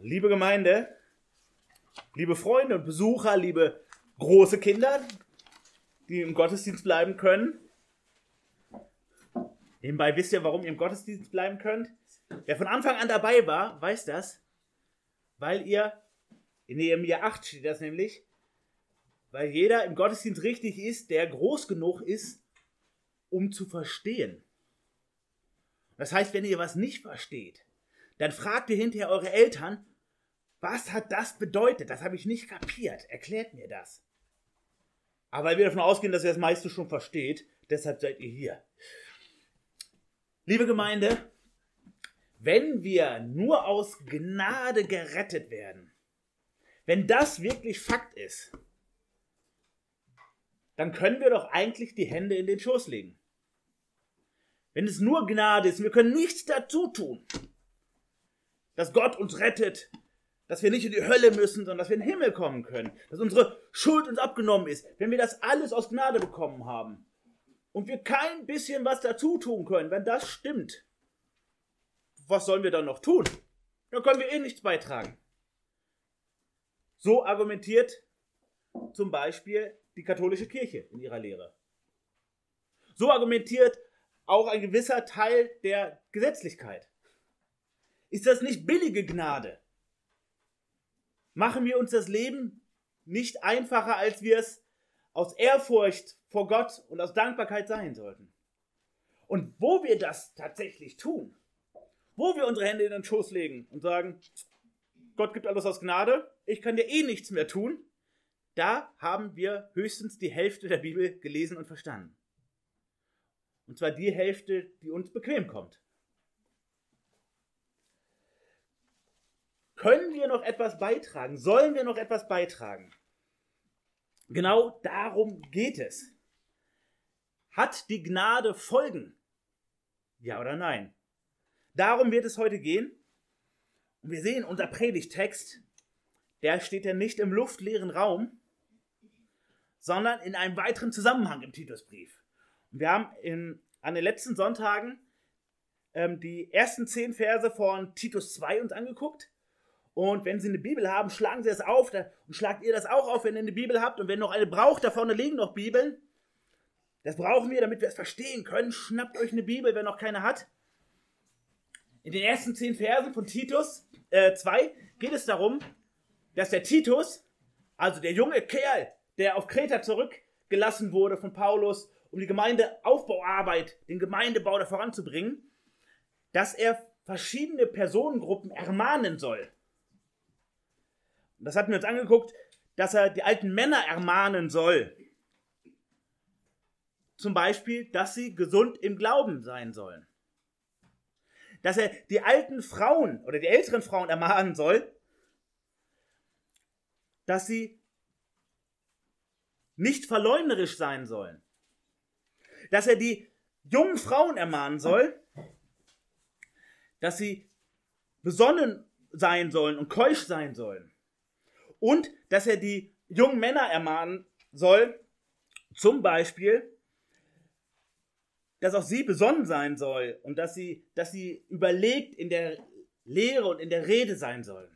Liebe Gemeinde, liebe Freunde und Besucher, liebe große Kinder, die im Gottesdienst bleiben können. Nebenbei wisst ihr, warum ihr im Gottesdienst bleiben könnt? Wer von Anfang an dabei war, weiß das, weil ihr, in Nehemiah 8 steht das nämlich, weil jeder im Gottesdienst richtig ist, der groß genug ist, um zu verstehen. Das heißt, wenn ihr was nicht versteht, dann fragt ihr hinterher eure Eltern, was hat das bedeutet? Das habe ich nicht kapiert. Erklärt mir das. Aber wir davon ausgehen, dass ihr das meiste schon versteht, deshalb seid ihr hier. Liebe Gemeinde, wenn wir nur aus Gnade gerettet werden, wenn das wirklich Fakt ist, dann können wir doch eigentlich die Hände in den Schoß legen. Wenn es nur Gnade ist, wir können nichts dazu tun, dass Gott uns rettet, dass wir nicht in die Hölle müssen, sondern dass wir in den Himmel kommen können, dass unsere Schuld uns abgenommen ist, wenn wir das alles aus Gnade bekommen haben und wir kein bisschen was dazu tun können, wenn das stimmt, was sollen wir dann noch tun? Dann können wir eh nichts beitragen. So argumentiert zum Beispiel die katholische Kirche in ihrer Lehre. So argumentiert auch ein gewisser Teil der Gesetzlichkeit. Ist das nicht billige Gnade? Machen wir uns das Leben nicht einfacher, als wir es aus Ehrfurcht vor Gott und aus Dankbarkeit sein sollten? Und wo wir das tatsächlich tun, wo wir unsere Hände in den Schoß legen und sagen, Gott gibt alles aus Gnade, ich kann dir eh nichts mehr tun, da haben wir höchstens die Hälfte der Bibel gelesen und verstanden. Und zwar die Hälfte, die uns bequem kommt. Können wir noch etwas beitragen? Sollen wir noch etwas beitragen? Genau darum geht es. Hat die Gnade Folgen? Ja oder nein? Darum wird es heute gehen. Und wir sehen, unser Predigtext, der steht ja nicht im luftleeren Raum, sondern in einem weiteren Zusammenhang im Titusbrief. Und wir haben in, an den letzten Sonntagen ähm, die ersten zehn Verse von Titus 2 uns angeguckt. Und wenn Sie eine Bibel haben, schlagen Sie das auf und schlagt ihr das auch auf, wenn ihr eine Bibel habt. Und wenn noch eine braucht, da vorne liegen noch Bibeln. Das brauchen wir, damit wir es verstehen können. Schnappt euch eine Bibel, wer noch keine hat. In den ersten zehn Versen von Titus äh, 2 geht es darum, dass der Titus, also der junge Kerl, der auf Kreta zurückgelassen wurde von Paulus, um die Gemeindeaufbauarbeit, den Gemeindebau da voranzubringen, dass er verschiedene Personengruppen ermahnen soll. Das hatten wir uns angeguckt, dass er die alten Männer ermahnen soll. Zum Beispiel, dass sie gesund im Glauben sein sollen. Dass er die alten Frauen oder die älteren Frauen ermahnen soll, dass sie nicht verleumderisch sein sollen. Dass er die jungen Frauen ermahnen soll, dass sie besonnen sein sollen und keusch sein sollen. Und dass er die jungen Männer ermahnen soll, zum Beispiel, dass auch sie besonnen sein soll und dass sie, dass sie überlegt in der Lehre und in der Rede sein sollen.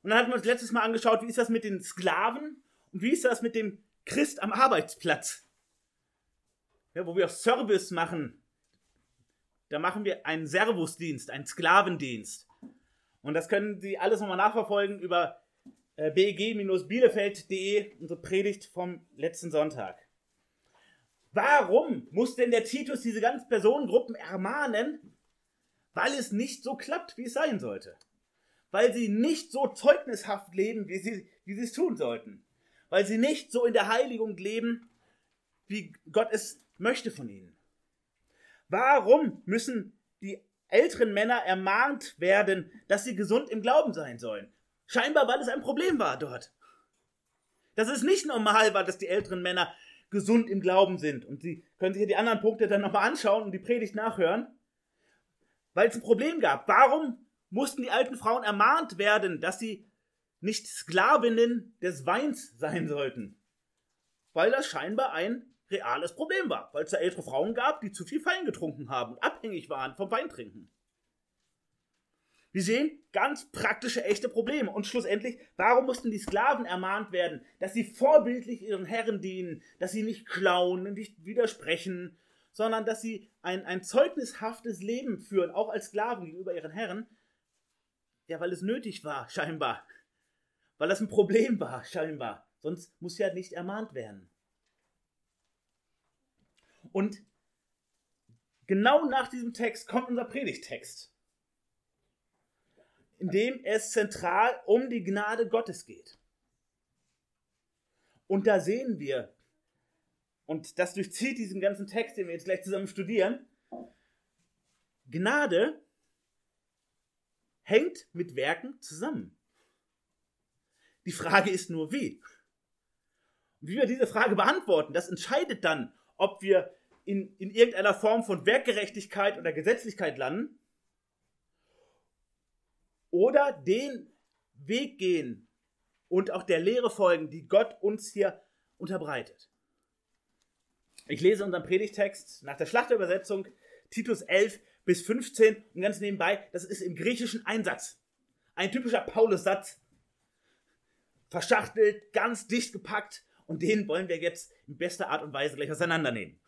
Und dann hatten wir uns letztes Mal angeschaut, wie ist das mit den Sklaven und wie ist das mit dem Christ am Arbeitsplatz? Ja, wo wir auch Service machen. Da machen wir einen Servusdienst, einen Sklavendienst. Und das können Sie alles nochmal nachverfolgen über äh, beg-bielefeld.de, unsere Predigt vom letzten Sonntag. Warum muss denn der Titus diese ganzen Personengruppen ermahnen? Weil es nicht so klappt, wie es sein sollte. Weil sie nicht so zeugnishaft leben, wie sie, wie sie es tun sollten weil sie nicht so in der Heiligung leben, wie Gott es möchte von ihnen. Warum müssen die älteren Männer ermahnt werden, dass sie gesund im Glauben sein sollen? Scheinbar, weil es ein Problem war dort. Dass es nicht normal war, dass die älteren Männer gesund im Glauben sind. Und Sie können sich ja die anderen Punkte dann nochmal anschauen und die Predigt nachhören. Weil es ein Problem gab. Warum mussten die alten Frauen ermahnt werden, dass sie nicht Sklavinnen des Weins sein sollten. Weil das scheinbar ein reales Problem war, weil es da ältere Frauen gab, die zu viel Wein getrunken haben und abhängig waren vom Weintrinken. Wir sehen ganz praktische, echte Probleme. Und schlussendlich, warum mussten die Sklaven ermahnt werden, dass sie vorbildlich ihren Herren dienen, dass sie nicht klauen nicht widersprechen, sondern dass sie ein, ein zeugnishaftes Leben führen, auch als Sklaven gegenüber ihren Herren? Ja, weil es nötig war, scheinbar. Weil das ein Problem war, scheinbar. Sonst muss ja nicht ermahnt werden. Und genau nach diesem Text kommt unser Predigtext in dem es zentral um die Gnade Gottes geht. Und da sehen wir, und das durchzieht diesen ganzen Text, den wir jetzt gleich zusammen studieren, Gnade hängt mit Werken zusammen. Die Frage ist nur, wie? Und wie wir diese Frage beantworten, das entscheidet dann, ob wir in, in irgendeiner Form von Werkgerechtigkeit oder Gesetzlichkeit landen oder den Weg gehen und auch der Lehre folgen, die Gott uns hier unterbreitet. Ich lese unseren Predigtext nach der Schlachterübersetzung Titus 11 bis 15 und ganz nebenbei, das ist im griechischen Einsatz. Ein typischer Paulus-Satz. Verschachtelt, ganz dicht gepackt und den wollen wir jetzt in bester Art und Weise gleich auseinandernehmen.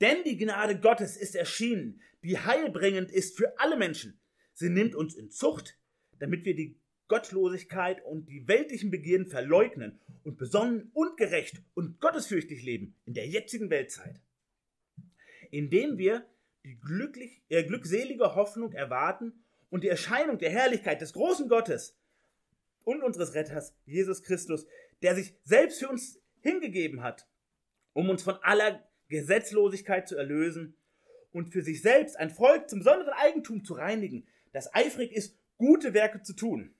Denn die Gnade Gottes ist erschienen, die heilbringend ist für alle Menschen, Sie nimmt uns in Zucht, damit wir die Gottlosigkeit und die weltlichen Begierden verleugnen und besonnen und gerecht und gottesfürchtig leben in der jetzigen Weltzeit. Indem wir die glücklich, äh, glückselige Hoffnung erwarten und die Erscheinung der Herrlichkeit des großen Gottes und unseres Retters, Jesus Christus, der sich selbst für uns hingegeben hat, um uns von aller Gesetzlosigkeit zu erlösen und für sich selbst ein Volk zum besonderen Eigentum zu reinigen, das eifrig ist, gute Werke zu tun.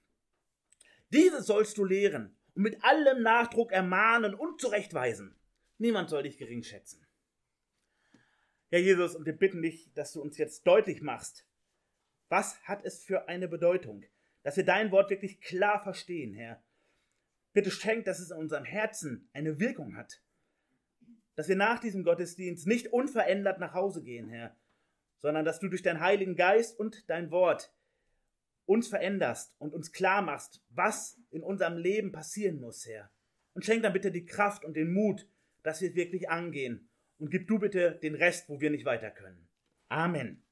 Dieses sollst du lehren und mit allem Nachdruck ermahnen und zurechtweisen. Niemand soll dich gering schätzen. Herr Jesus, und wir bitten dich, dass du uns jetzt deutlich machst, was hat es für eine Bedeutung, dass wir dein Wort wirklich klar verstehen, Herr. Bitte schenk, dass es in unserem Herzen eine Wirkung hat, dass wir nach diesem Gottesdienst nicht unverändert nach Hause gehen, Herr, sondern dass du durch deinen Heiligen Geist und dein Wort uns veränderst und uns klar machst, was in unserem Leben passieren muss, Herr. Und schenk dann bitte die Kraft und den Mut, dass wir es wirklich angehen. Und gib du bitte den Rest, wo wir nicht weiter können. Amen.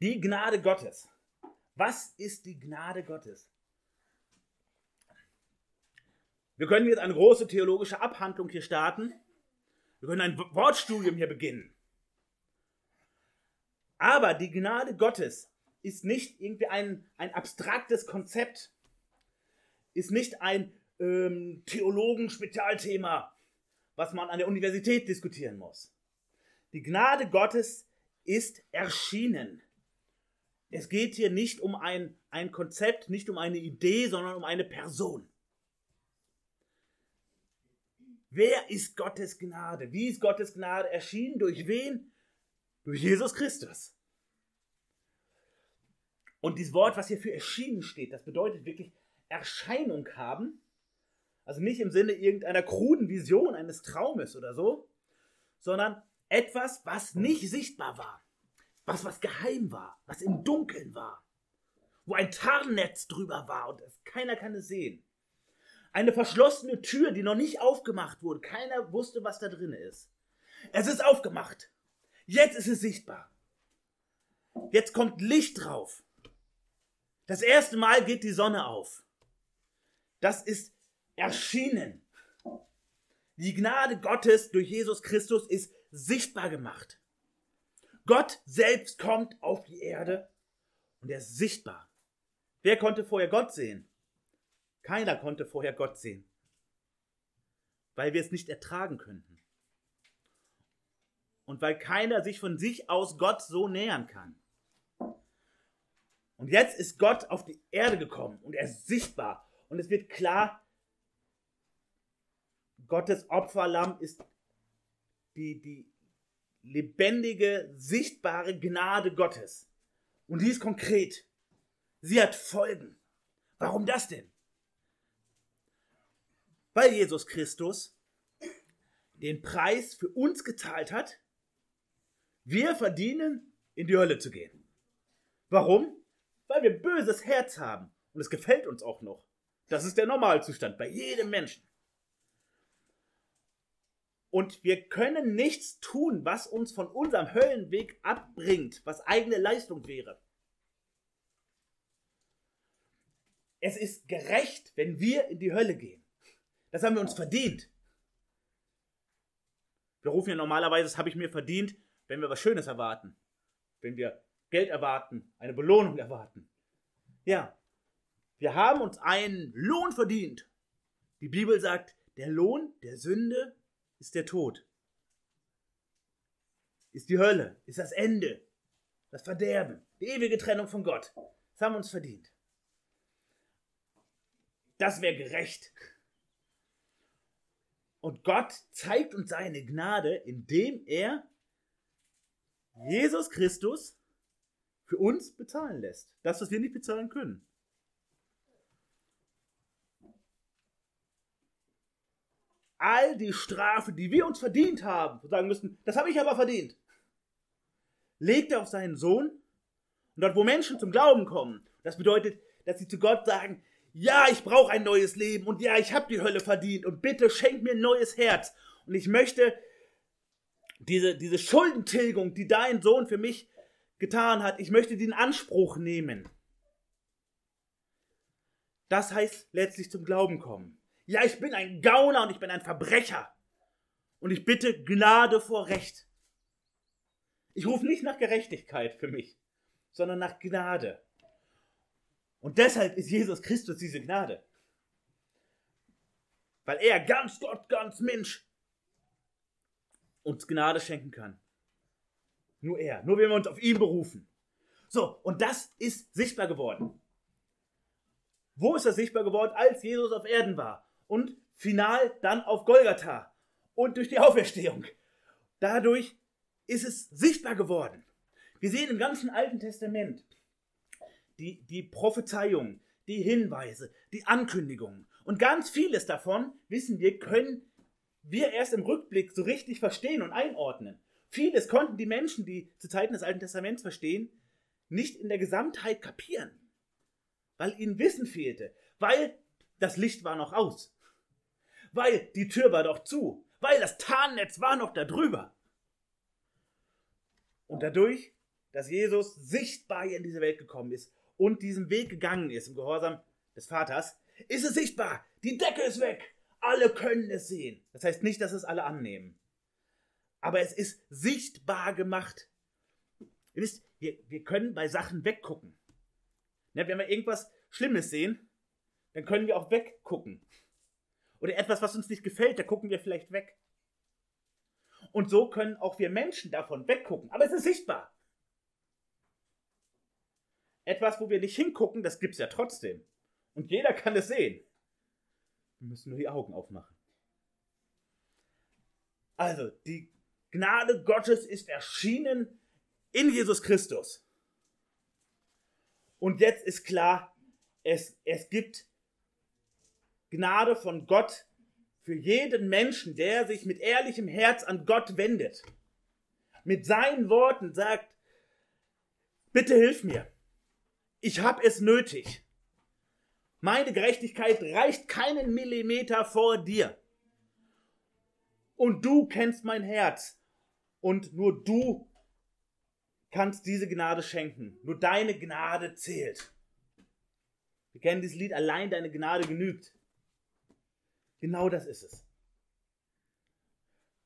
Die Gnade Gottes. Was ist die Gnade Gottes? Wir können jetzt eine große theologische Abhandlung hier starten. Wir können ein Wortstudium hier beginnen. Aber die Gnade Gottes ist nicht irgendwie ein, ein abstraktes Konzept, ist nicht ein ähm, Theologen-Spezialthema, was man an der Universität diskutieren muss. Die Gnade Gottes ist erschienen. Es geht hier nicht um ein, ein Konzept, nicht um eine Idee, sondern um eine Person. Wer ist Gottes Gnade? Wie ist Gottes Gnade erschienen? Durch wen? Durch Jesus Christus. Und dieses Wort, was hier für erschienen steht, das bedeutet wirklich Erscheinung haben. Also nicht im Sinne irgendeiner kruden Vision eines Traumes oder so, sondern etwas, was nicht sichtbar war. Was, was geheim war, was im Dunkeln war. Wo ein Tarnnetz drüber war und keiner kann es sehen. Eine verschlossene Tür, die noch nicht aufgemacht wurde. Keiner wusste, was da drin ist. Es ist aufgemacht. Jetzt ist es sichtbar. Jetzt kommt Licht drauf. Das erste Mal geht die Sonne auf. Das ist erschienen. Die Gnade Gottes durch Jesus Christus ist sichtbar gemacht. Gott selbst kommt auf die Erde und er ist sichtbar. Wer konnte vorher Gott sehen? Keiner konnte vorher Gott sehen, weil wir es nicht ertragen könnten. Und weil keiner sich von sich aus Gott so nähern kann. Und jetzt ist Gott auf die Erde gekommen und er ist sichtbar. Und es wird klar, Gottes Opferlamm ist die, die lebendige, sichtbare Gnade Gottes. Und die ist konkret. Sie hat Folgen. Warum das denn? Weil Jesus Christus den Preis für uns gezahlt hat, Wir verdienen, in die Hölle zu gehen. Warum? Weil wir ein böses Herz haben. Und es gefällt uns auch noch. Das ist der Normalzustand bei jedem Menschen. Und wir können nichts tun, was uns von unserem Höllenweg abbringt, was eigene Leistung wäre. Es ist gerecht, wenn wir in die Hölle gehen. Das haben wir uns verdient. Wir rufen ja normalerweise, das habe ich mir verdient, wenn wir was Schönes erwarten. Wenn wir Geld erwarten, eine Belohnung erwarten. Ja, wir haben uns einen Lohn verdient. Die Bibel sagt, der Lohn der Sünde ist der Tod. Ist die Hölle, ist das Ende, das Verderben, die ewige Trennung von Gott. Das haben wir uns verdient. Das wäre gerecht. Und Gott zeigt uns seine Gnade, indem er Jesus Christus für uns bezahlen lässt. Das, was wir nicht bezahlen können. All die Strafe, die wir uns verdient haben, sagen müssen, das habe ich aber verdient, legt er auf seinen Sohn. Und dort, wo Menschen zum Glauben kommen, das bedeutet, dass sie zu Gott sagen, ja, ich brauche ein neues Leben und ja, ich habe die Hölle verdient und bitte schenk mir ein neues Herz. Und ich möchte diese, diese Schuldentilgung, die dein Sohn für mich getan hat, ich möchte die in Anspruch nehmen. Das heißt letztlich zum Glauben kommen. Ja, ich bin ein Gauner und ich bin ein Verbrecher. Und ich bitte Gnade vor Recht. Ich rufe nicht nach Gerechtigkeit für mich, sondern nach Gnade. Und deshalb ist Jesus Christus diese Gnade. Weil er ganz Gott, ganz Mensch uns Gnade schenken kann. Nur er, nur wenn wir uns auf ihn berufen. So, und das ist sichtbar geworden. Wo ist das sichtbar geworden? Als Jesus auf Erden war. Und final dann auf Golgatha. Und durch die Auferstehung. Dadurch ist es sichtbar geworden. Wir sehen im ganzen Alten Testament die, die Prophezeiungen, die Hinweise, die Ankündigungen. Und ganz vieles davon, wissen wir, können wir erst im Rückblick so richtig verstehen und einordnen. Vieles konnten die Menschen, die zu Zeiten des Alten Testaments verstehen, nicht in der Gesamtheit kapieren, weil ihnen Wissen fehlte, weil das Licht war noch aus, weil die Tür war doch zu, weil das Tarnnetz war noch da drüber. Und dadurch, dass Jesus sichtbar in diese Welt gekommen ist und diesen Weg gegangen ist im Gehorsam des Vaters, ist es sichtbar. Die Decke ist weg. Alle können es sehen. Das heißt nicht, dass es alle annehmen. Aber es ist sichtbar gemacht. Ihr wisst, wir, wir können bei Sachen weggucken. Ja, wenn wir irgendwas Schlimmes sehen, dann können wir auch weggucken. Oder etwas, was uns nicht gefällt, da gucken wir vielleicht weg. Und so können auch wir Menschen davon weggucken. Aber es ist sichtbar. Etwas, wo wir nicht hingucken, das gibt es ja trotzdem. Und jeder kann es sehen. Wir müssen nur die Augen aufmachen. Also, die Gnade Gottes ist erschienen in Jesus Christus. Und jetzt ist klar, es, es gibt Gnade von Gott für jeden Menschen, der sich mit ehrlichem Herz an Gott wendet. Mit seinen Worten sagt, bitte hilf mir. Ich habe es nötig. Meine Gerechtigkeit reicht keinen Millimeter vor dir. Und du kennst mein Herz. Und nur du kannst diese Gnade schenken. Nur deine Gnade zählt. Wir kennen dieses Lied, allein deine Gnade genügt. Genau das ist es.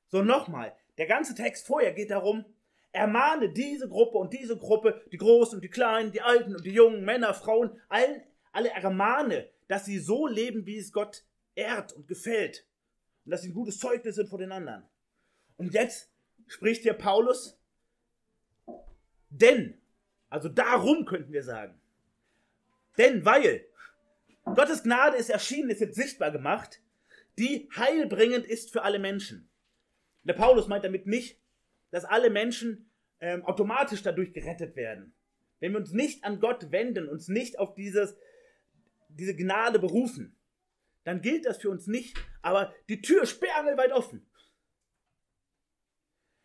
So nochmal, der ganze Text vorher geht darum, Ermahne diese Gruppe und diese Gruppe, die Großen und die Kleinen, die Alten und die Jungen, Männer, Frauen, allen, alle ermahne, dass sie so leben, wie es Gott ehrt und gefällt. Und dass sie ein gutes Zeugnis sind vor den anderen. Und jetzt spricht hier Paulus, denn, also darum könnten wir sagen, denn weil Gottes Gnade ist erschienen, ist jetzt sichtbar gemacht, die heilbringend ist für alle Menschen. Der Paulus meint damit nicht, dass alle Menschen ähm, automatisch dadurch gerettet werden. Wenn wir uns nicht an Gott wenden, uns nicht auf dieses, diese Gnade berufen, dann gilt das für uns nicht, aber die Tür sperrangelweit offen.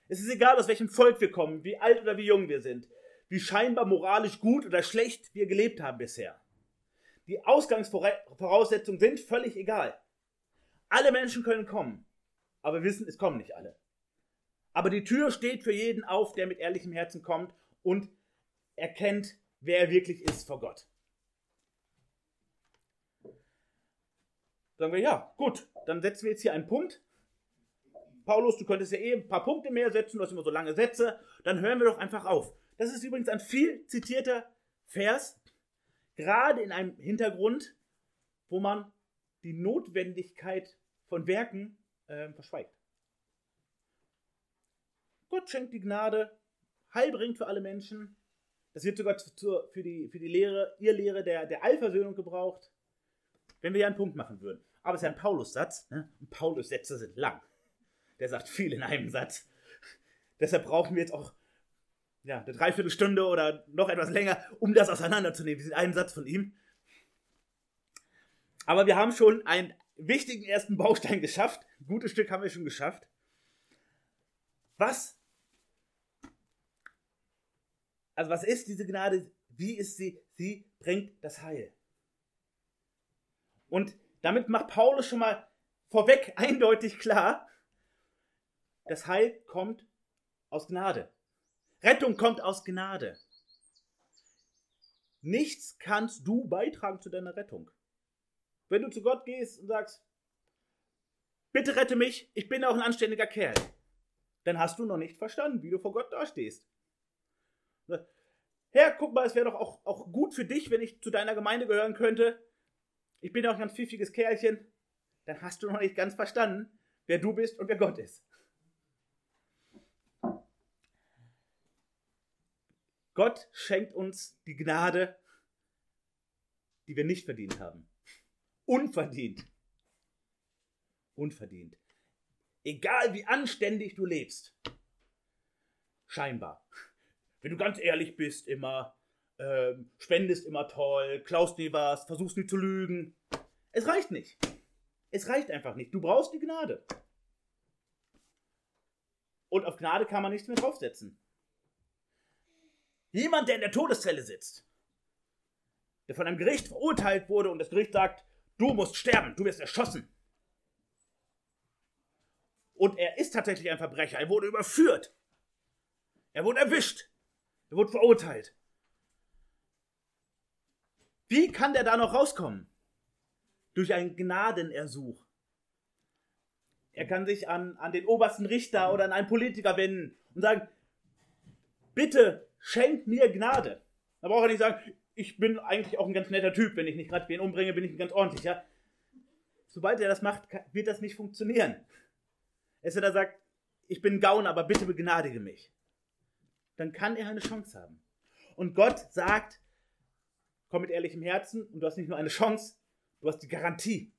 Es ist egal, aus welchem Volk wir kommen, wie alt oder wie jung wir sind, wie scheinbar moralisch gut oder schlecht wir gelebt haben bisher. Die Ausgangsvoraussetzungen sind völlig egal. Alle Menschen können kommen, aber wir wissen, es kommen nicht alle. Aber die Tür steht für jeden auf, der mit ehrlichem Herzen kommt und erkennt, wer er wirklich ist vor Gott. Sagen wir, ja, gut, dann setzen wir jetzt hier einen Punkt. Paulus, du könntest ja eh ein paar Punkte mehr setzen, du hast immer so lange Sätze, dann hören wir doch einfach auf. Das ist übrigens ein viel zitierter Vers, gerade in einem Hintergrund, wo man die Notwendigkeit von Werken äh, verschweigt. Gott schenkt die Gnade, Heil bringt für alle Menschen. Das wird sogar für, die, für die Lehre, ihr Lehre der, der Allversöhnung gebraucht, wenn wir ja einen Punkt machen würden. Aber es ist ja ein Paulus-Satz. Ne? Paulus-Sätze sind lang. Der sagt viel in einem Satz. Deshalb brauchen wir jetzt auch ja, eine Dreiviertelstunde oder noch etwas länger, um das auseinanderzunehmen, diesen einen Satz von ihm. Aber wir haben schon einen wichtigen ersten Baustein geschafft. Ein gutes Stück haben wir schon geschafft. Was? Also was ist diese Gnade? Wie ist sie? Sie bringt das Heil. Und damit macht Paulus schon mal vorweg eindeutig klar, das Heil kommt aus Gnade. Rettung kommt aus Gnade. Nichts kannst du beitragen zu deiner Rettung. Wenn du zu Gott gehst und sagst, bitte rette mich, ich bin auch ein anständiger Kerl, dann hast du noch nicht verstanden, wie du vor Gott dastehst. Herr, guck mal, es wäre doch auch, auch gut für dich, wenn ich zu deiner Gemeinde gehören könnte. Ich bin auch ein ganz pfiffiges Kerlchen. Dann hast du noch nicht ganz verstanden, wer du bist und wer Gott ist. Gott schenkt uns die Gnade, die wir nicht verdient haben. Unverdient. Unverdient. Egal wie anständig du lebst. Scheinbar. Wenn du ganz ehrlich bist, immer, ähm, spendest immer toll, klaust nie was, versuchst nie zu lügen. Es reicht nicht. Es reicht einfach nicht. Du brauchst die Gnade. Und auf Gnade kann man nichts mehr draufsetzen. Jemand, der in der Todeszelle sitzt, der von einem Gericht verurteilt wurde und das Gericht sagt, du musst sterben, du wirst erschossen. Und er ist tatsächlich ein Verbrecher, er wurde überführt. Er wurde erwischt. Er wurde verurteilt. Wie kann der da noch rauskommen? Durch einen Gnadenersuch. Er kann sich an, an den obersten Richter oder an einen Politiker wenden und sagen, bitte schenkt mir Gnade. Da braucht er nicht sagen, ich bin eigentlich auch ein ganz netter Typ, wenn ich nicht gerade wen umbringe, bin ich ein ganz ordentlicher. Sobald er das macht, wird das nicht funktionieren. Es wird er sagt, ich bin Gauner, aber bitte begnadige mich. Dann kann er eine Chance haben. Und Gott sagt, komm mit ehrlichem Herzen und du hast nicht nur eine Chance, du hast die Garantie.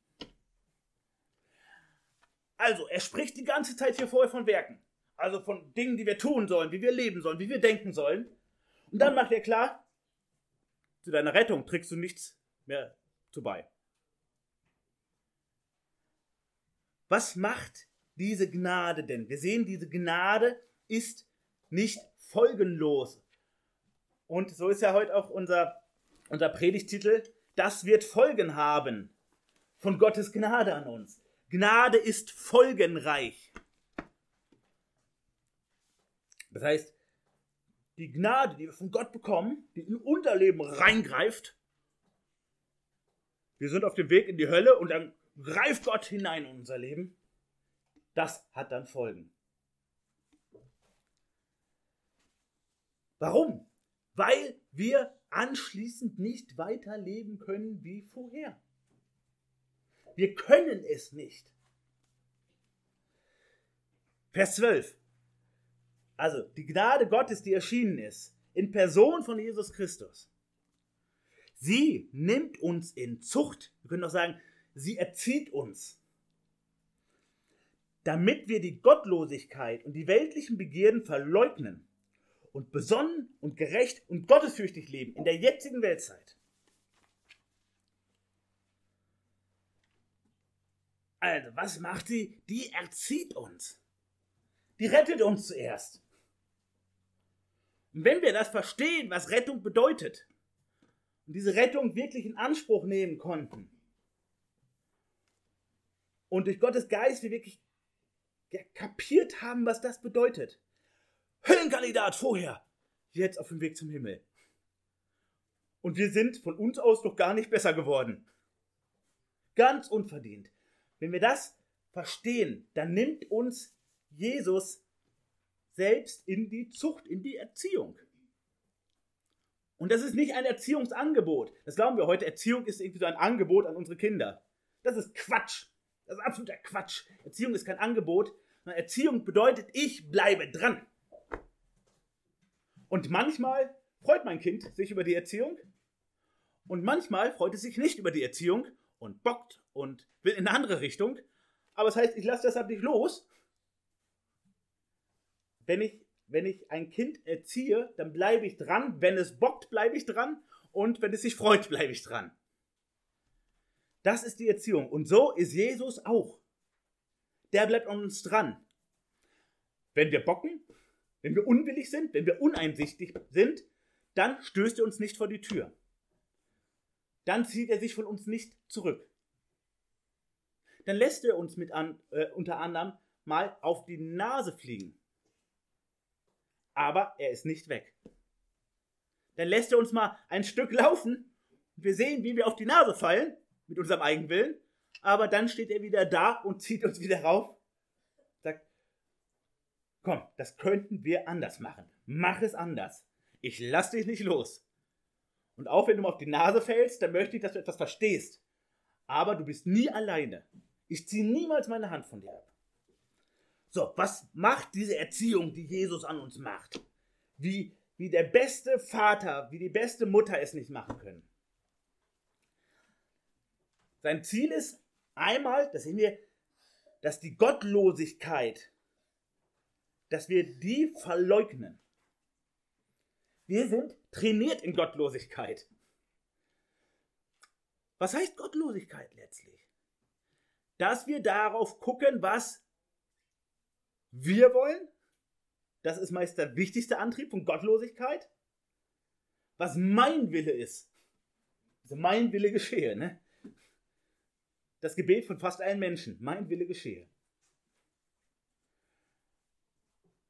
Also, er spricht die ganze Zeit hier vorher von Werken. Also von Dingen, die wir tun sollen, wie wir leben sollen, wie wir denken sollen. Und dann macht er klar, zu deiner Rettung trägst du nichts mehr zu bei. Was macht diese Gnade denn? Wir sehen, diese Gnade ist nicht folgenlos. Und so ist ja heute auch unser, unser Predigtitel, das wird Folgen haben von Gottes Gnade an uns. Gnade ist folgenreich. Das heißt, die Gnade, die wir von Gott bekommen, die in unser Leben reingreift, wir sind auf dem Weg in die Hölle und dann greift Gott hinein in unser Leben, das hat dann Folgen. Warum? Weil wir anschließend nicht weiterleben können wie vorher. Wir können es nicht. Vers 12. Also die Gnade Gottes, die erschienen ist, in Person von Jesus Christus. Sie nimmt uns in Zucht. Wir können auch sagen, sie erzieht uns. Damit wir die Gottlosigkeit und die weltlichen Begierden verleugnen und besonnen und gerecht und gottesfürchtig leben in der jetzigen Weltzeit. Also, was macht sie? Die erzieht uns. die rettet uns zuerst. Und wenn wir das verstehen, was Rettung bedeutet, und diese Rettung wirklich in Anspruch nehmen konnten, und durch Gottes Geist wir wirklich ja, kapiert haben, was das bedeutet. Höllenkandidat vorher, jetzt auf dem Weg zum Himmel. Und wir sind von uns aus doch gar nicht besser geworden. Ganz unverdient. Wenn wir das verstehen, dann nimmt uns Jesus selbst in die Zucht, in die Erziehung. Und das ist nicht ein Erziehungsangebot. Das glauben wir heute. Erziehung ist irgendwie so ein Angebot an unsere Kinder. Das ist Quatsch. Das ist absoluter Quatsch. Erziehung ist kein Angebot. Erziehung bedeutet, ich bleibe dran. Und manchmal freut mein Kind sich über die Erziehung. Und manchmal freut es sich nicht über die Erziehung und bockt und will in eine andere Richtung. Aber das heißt, ich lasse deshalb nicht los. Wenn ich, wenn ich ein Kind erziehe, dann bleibe ich dran. Wenn es bockt, bleibe ich dran. Und wenn es sich freut, bleibe ich dran. Das ist die Erziehung. Und so ist Jesus auch. Der bleibt an uns dran. Wenn wir bocken, wenn wir unwillig sind, wenn wir uneinsichtig sind, dann stößt er uns nicht vor die Tür. Dann zieht er sich von uns nicht zurück. Dann lässt er uns mit an, äh, unter anderem mal auf die Nase fliegen. Aber er ist nicht weg. Dann lässt er uns mal ein Stück laufen. Wir sehen, wie wir auf die Nase fallen mit unserem Eigenwillen. Aber dann steht er wieder da und zieht uns wieder rauf. Komm, das könnten wir anders machen. Mach es anders. Ich lass dich nicht los. Und auch wenn du mal auf die Nase fällst, dann möchte ich, dass du etwas verstehst. Aber du bist nie alleine. Ich ziehe niemals meine Hand von dir ab. So, was macht diese Erziehung, die Jesus an uns macht? Wie, wie der beste Vater, wie die beste Mutter es nicht machen können. Sein Ziel ist einmal, das sehen wir, dass die Gottlosigkeit, dass wir die verleugnen. Wir sind trainiert in Gottlosigkeit. Was heißt Gottlosigkeit letztlich? Dass wir darauf gucken, was wir wollen. Das ist meist der wichtigste Antrieb von Gottlosigkeit. Was mein Wille ist. Also mein Wille geschehe. Ne? das Gebet von fast allen Menschen, mein Wille geschehe.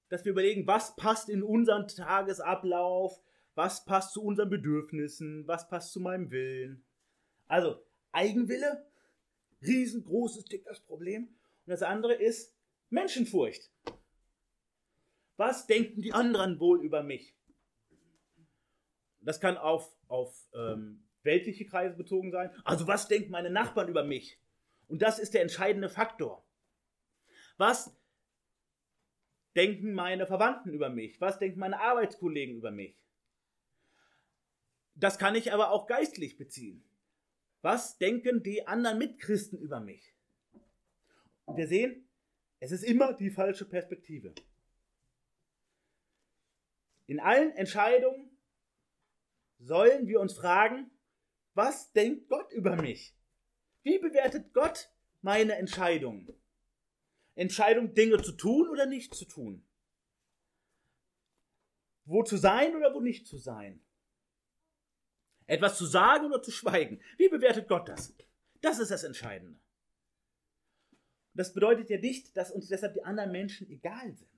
Dass wir überlegen, was passt in unseren Tagesablauf, was passt zu unseren Bedürfnissen, was passt zu meinem Willen. Also Eigenwille, riesengroßes, dickes Problem. Und das andere ist Menschenfurcht. Was denken die anderen wohl über mich? Das kann auf, auf ähm, weltliche Kreise bezogen sein. Also was denken meine Nachbarn über mich? Und das ist der entscheidende Faktor. Was denken meine Verwandten über mich? Was denken meine Arbeitskollegen über mich? Das kann ich aber auch geistlich beziehen. Was denken die anderen Mitchristen über mich? Und wir sehen, es ist immer die falsche Perspektive. In allen Entscheidungen sollen wir uns fragen, was denkt Gott über mich? Wie bewertet Gott meine Entscheidung? Entscheidung, Dinge zu tun oder nicht zu tun? Wo zu sein oder wo nicht zu sein? Etwas zu sagen oder zu schweigen? Wie bewertet Gott das? Das ist das Entscheidende. Das bedeutet ja nicht, dass uns deshalb die anderen Menschen egal sind.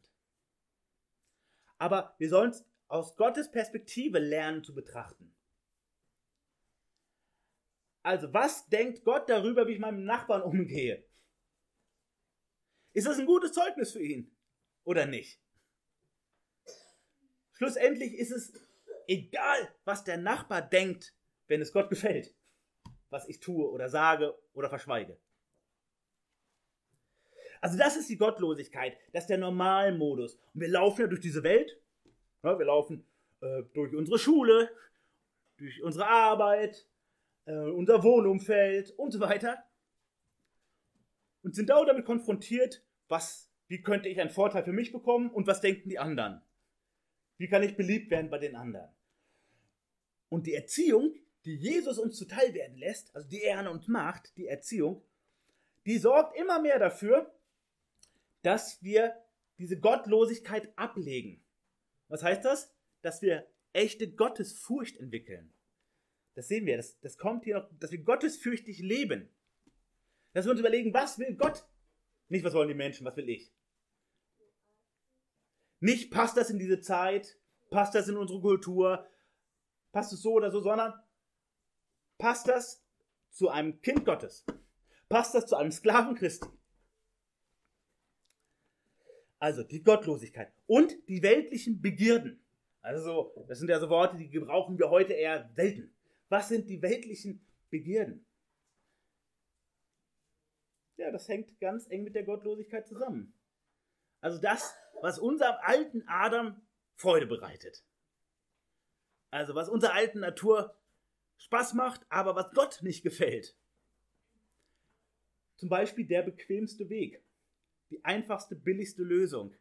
Aber wir sollen es aus Gottes Perspektive lernen zu betrachten. Also, was denkt Gott darüber, wie ich meinem Nachbarn umgehe? Ist das ein gutes Zeugnis für ihn oder nicht? Schlussendlich ist es egal, was der Nachbar denkt, wenn es Gott gefällt, was ich tue oder sage oder verschweige. Also das ist die Gottlosigkeit, das ist der Normalmodus. Und wir laufen ja durch diese Welt, wir laufen äh, durch unsere Schule, durch unsere Arbeit, äh, unser Wohnumfeld und so weiter. Und sind dauernd damit konfrontiert, was, wie könnte ich einen Vorteil für mich bekommen und was denken die anderen? Wie kann ich beliebt werden bei den anderen? Und die Erziehung, die Jesus uns zuteil werden lässt, also die an uns macht, die Erziehung, die sorgt immer mehr dafür, dass wir diese Gottlosigkeit ablegen. Was heißt das? Dass wir echte Gottesfurcht entwickeln. Das sehen wir, das, das kommt hier noch, dass wir gottesfürchtig leben. Dass wir uns überlegen, was will Gott? Nicht, was wollen die Menschen, was will ich? Nicht passt das in diese Zeit, passt das in unsere Kultur, passt es so oder so, sondern passt das zu einem Kind Gottes? Passt das zu einem Sklaven Christi? Also die Gottlosigkeit und die weltlichen Begierden. Also, das sind ja so Worte, die gebrauchen wir heute eher selten. Was sind die weltlichen Begierden? Ja, das hängt ganz eng mit der Gottlosigkeit zusammen. Also das, was unserem alten Adam Freude bereitet. Also was unserer alten Natur Spaß macht, aber was Gott nicht gefällt. Zum Beispiel der bequemste Weg, die einfachste, billigste Lösung,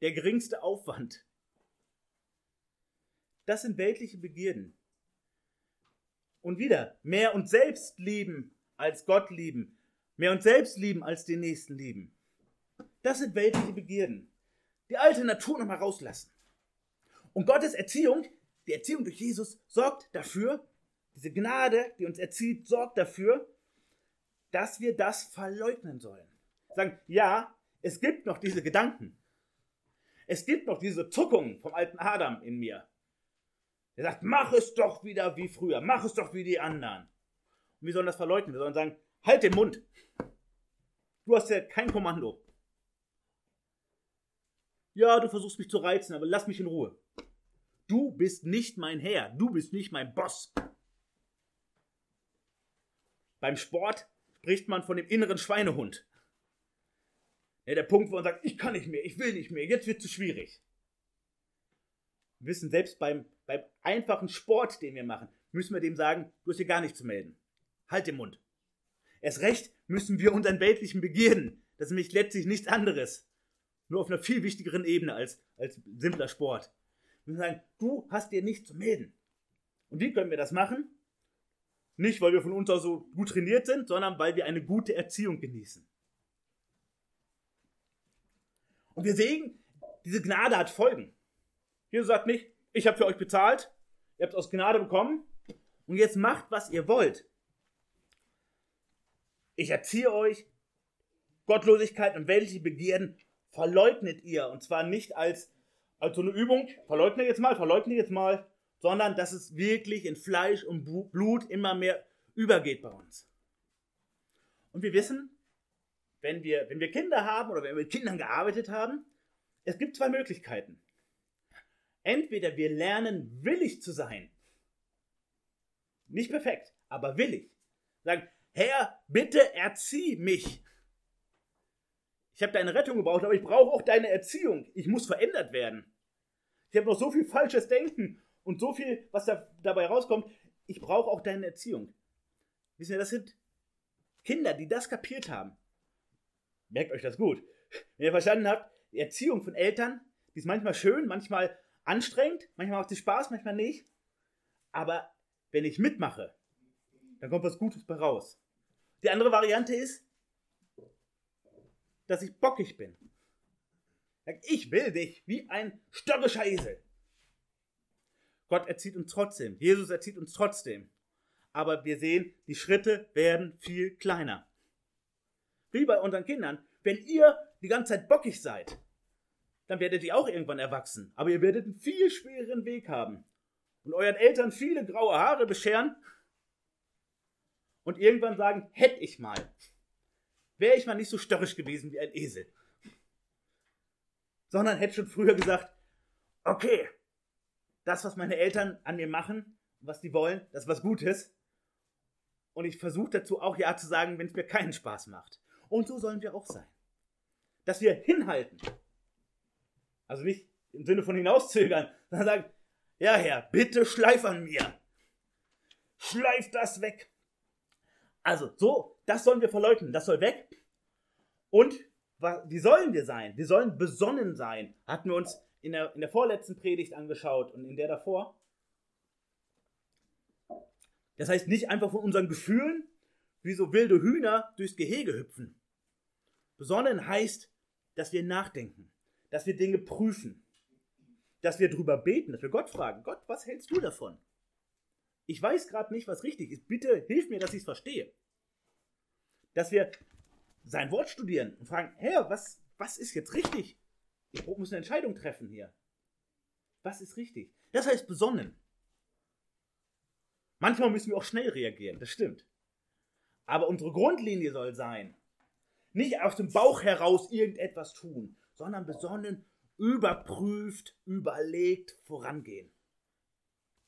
der geringste Aufwand. Das sind weltliche Begierden. Und wieder, mehr uns selbst lieben als Gott lieben, mehr uns selbst lieben als den Nächsten lieben. Das sind weltliche Begierden. Die alte Natur nochmal rauslassen. Und Gottes Erziehung, die Erziehung durch Jesus, sorgt dafür, diese Gnade, die uns erzieht, sorgt dafür, dass wir das verleugnen sollen. Sagen, ja, es gibt noch diese Gedanken. Es gibt noch diese Zuckungen vom alten Adam in mir. Er sagt, mach es doch wieder wie früher, mach es doch wie die anderen. Und wir sollen das verleugnen. Wir sollen sagen, halt den Mund. Du hast ja kein Kommando. Ja, du versuchst mich zu reizen, aber lass mich in Ruhe. Du bist nicht mein Herr, du bist nicht mein Boss. Beim Sport spricht man von dem inneren Schweinehund. Ja, der Punkt, wo man sagt, ich kann nicht mehr, ich will nicht mehr, jetzt wird es zu schwierig. Wir wissen, selbst beim, beim einfachen Sport, den wir machen, müssen wir dem sagen, du hast hier gar nichts zu melden. Halt den Mund. Erst recht müssen wir unseren weltlichen Begierden, das ist nämlich letztlich nichts anderes, nur auf einer viel wichtigeren Ebene als, als simpler Sport. Wir müssen sagen, du hast dir nichts zu melden. Und wie können wir das machen? Nicht, weil wir von uns aus so gut trainiert sind, sondern weil wir eine gute Erziehung genießen. Und wir sehen, diese Gnade hat Folgen. Jesus sagt nicht, ich habe für euch bezahlt, ihr habt es aus Gnade bekommen und jetzt macht, was ihr wollt. Ich erziehe euch, Gottlosigkeit und weltliche Begierden verleugnet ihr. Und zwar nicht als, als so eine Übung, verleugne jetzt mal, verleugne jetzt mal, sondern dass es wirklich in Fleisch und Blut immer mehr übergeht bei uns. Und wir wissen, wenn wir, wenn wir Kinder haben oder wenn wir mit Kindern gearbeitet haben, es gibt zwei Möglichkeiten. Entweder wir lernen willig zu sein. Nicht perfekt, aber willig. Sagen, Herr, bitte erzieh mich. Ich habe deine Rettung gebraucht, aber ich brauche auch deine Erziehung. Ich muss verändert werden. Ich habe noch so viel falsches Denken und so viel, was da, dabei rauskommt. Ich brauche auch deine Erziehung. Wissen Sie, das sind Kinder, die das kapiert haben. Merkt euch das gut. Wenn ihr verstanden habt, die Erziehung von Eltern, die ist manchmal schön, manchmal anstrengend, manchmal macht sie Spaß, manchmal nicht. Aber wenn ich mitmache, dann kommt was Gutes bei raus. Die andere Variante ist, dass ich bockig bin. Ich will dich wie ein störrischer Esel. Gott erzieht uns trotzdem. Jesus erzieht uns trotzdem. Aber wir sehen, die Schritte werden viel kleiner. Wie bei unseren Kindern. Wenn ihr die ganze Zeit bockig seid, dann werdet ihr auch irgendwann erwachsen. Aber ihr werdet einen viel schwereren Weg haben. Und euren Eltern viele graue Haare bescheren. Und irgendwann sagen, hätte ich mal wäre ich mal nicht so störrisch gewesen wie ein Esel. Sondern hätte schon früher gesagt, okay, das, was meine Eltern an mir machen, was die wollen, das ist was Gutes. Und ich versuche dazu auch Ja zu sagen, wenn es mir keinen Spaß macht. Und so sollen wir auch sein. Dass wir hinhalten. Also nicht im Sinne von hinauszögern, sondern sagen, ja Herr, bitte schleif an mir. Schleif das weg. Also so, das sollen wir verleugnen, das soll weg. Und wie sollen wir sein? Wir sollen besonnen sein. Hatten wir uns in der, in der vorletzten Predigt angeschaut und in der davor. Das heißt nicht einfach von unseren Gefühlen wie so wilde Hühner durchs Gehege hüpfen. Besonnen heißt dass wir nachdenken, dass wir Dinge prüfen, dass wir drüber beten, dass wir Gott fragen, Gott, was hältst du davon? Ich weiß gerade nicht, was richtig ist. Bitte hilf mir, dass ich es verstehe. Dass wir sein Wort studieren und fragen, Herr, was, was ist jetzt richtig? Ich muss eine Entscheidung treffen hier. Was ist richtig? Das heißt besonnen. Manchmal müssen wir auch schnell reagieren, das stimmt. Aber unsere Grundlinie soll sein, nicht aus dem Bauch heraus irgendetwas tun, sondern besonnen, überprüft, überlegt vorangehen.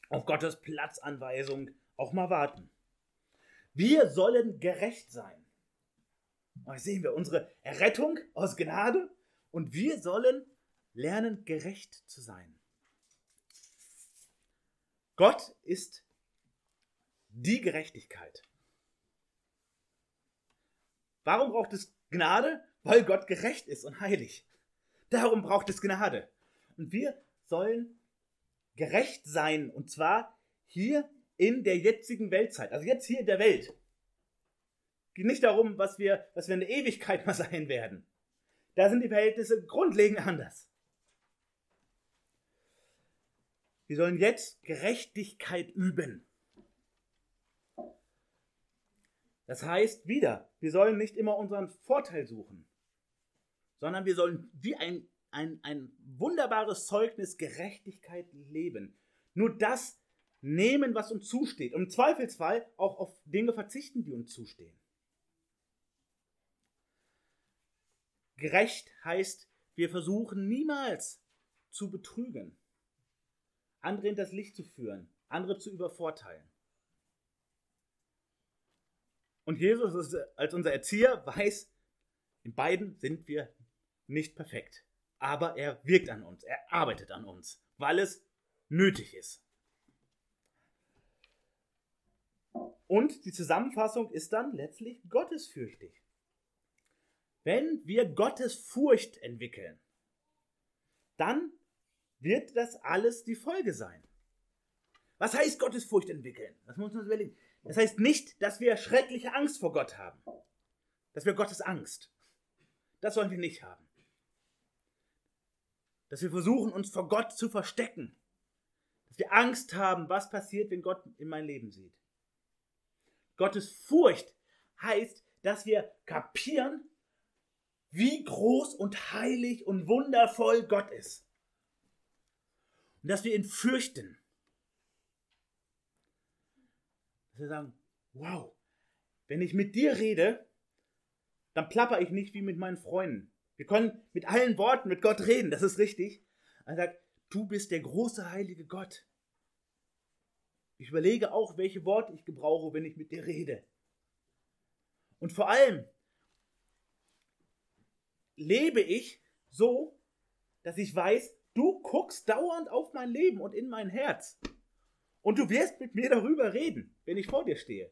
Auf Gottes Platzanweisung auch mal warten. Wir sollen gerecht sein. Und sehen wir unsere Errettung aus Gnade und wir sollen lernen, gerecht zu sein. Gott ist die Gerechtigkeit. Warum braucht es Gnade? Weil Gott gerecht ist und heilig. Darum braucht es Gnade. Und wir sollen gerecht sein. Und zwar hier in der jetzigen Weltzeit. Also jetzt hier in der Welt. Es geht nicht darum, was wir, was wir in der Ewigkeit mal sein werden. Da sind die Verhältnisse grundlegend anders. Wir sollen jetzt Gerechtigkeit üben. Das heißt wieder, wir sollen nicht immer unseren Vorteil suchen, sondern wir sollen wie ein, ein, ein wunderbares Zeugnis Gerechtigkeit leben. Nur das nehmen, was uns zusteht. Und im Zweifelsfall auch auf Dinge verzichten, die uns zustehen. Gerecht heißt, wir versuchen niemals zu betrügen, andere in das Licht zu führen, andere zu übervorteilen. Und Jesus als unser Erzieher weiß, in beiden sind wir nicht perfekt. Aber er wirkt an uns, er arbeitet an uns, weil es nötig ist. Und die Zusammenfassung ist dann letztlich gottesfürchtig. Wenn wir Gottes Furcht entwickeln, dann wird das alles die Folge sein. Was heißt Gottesfurcht entwickeln? Das muss man uns überlegen. Das heißt nicht, dass wir schreckliche Angst vor Gott haben. Dass wir Gottes Angst. Das sollen wir nicht haben. Dass wir versuchen, uns vor Gott zu verstecken. Dass wir Angst haben, was passiert, wenn Gott in mein Leben sieht. Gottes Furcht heißt, dass wir kapieren, wie groß und heilig und wundervoll Gott ist. Und dass wir ihn fürchten. dass wir sagen, wow, wenn ich mit dir rede, dann plapper ich nicht wie mit meinen Freunden. Wir können mit allen Worten mit Gott reden, das ist richtig. Er sagt, du bist der große heilige Gott. Ich überlege auch, welche Worte ich gebrauche, wenn ich mit dir rede. Und vor allem lebe ich so, dass ich weiß, du guckst dauernd auf mein Leben und in mein Herz. Und du wirst mit mir darüber reden, wenn ich vor dir stehe.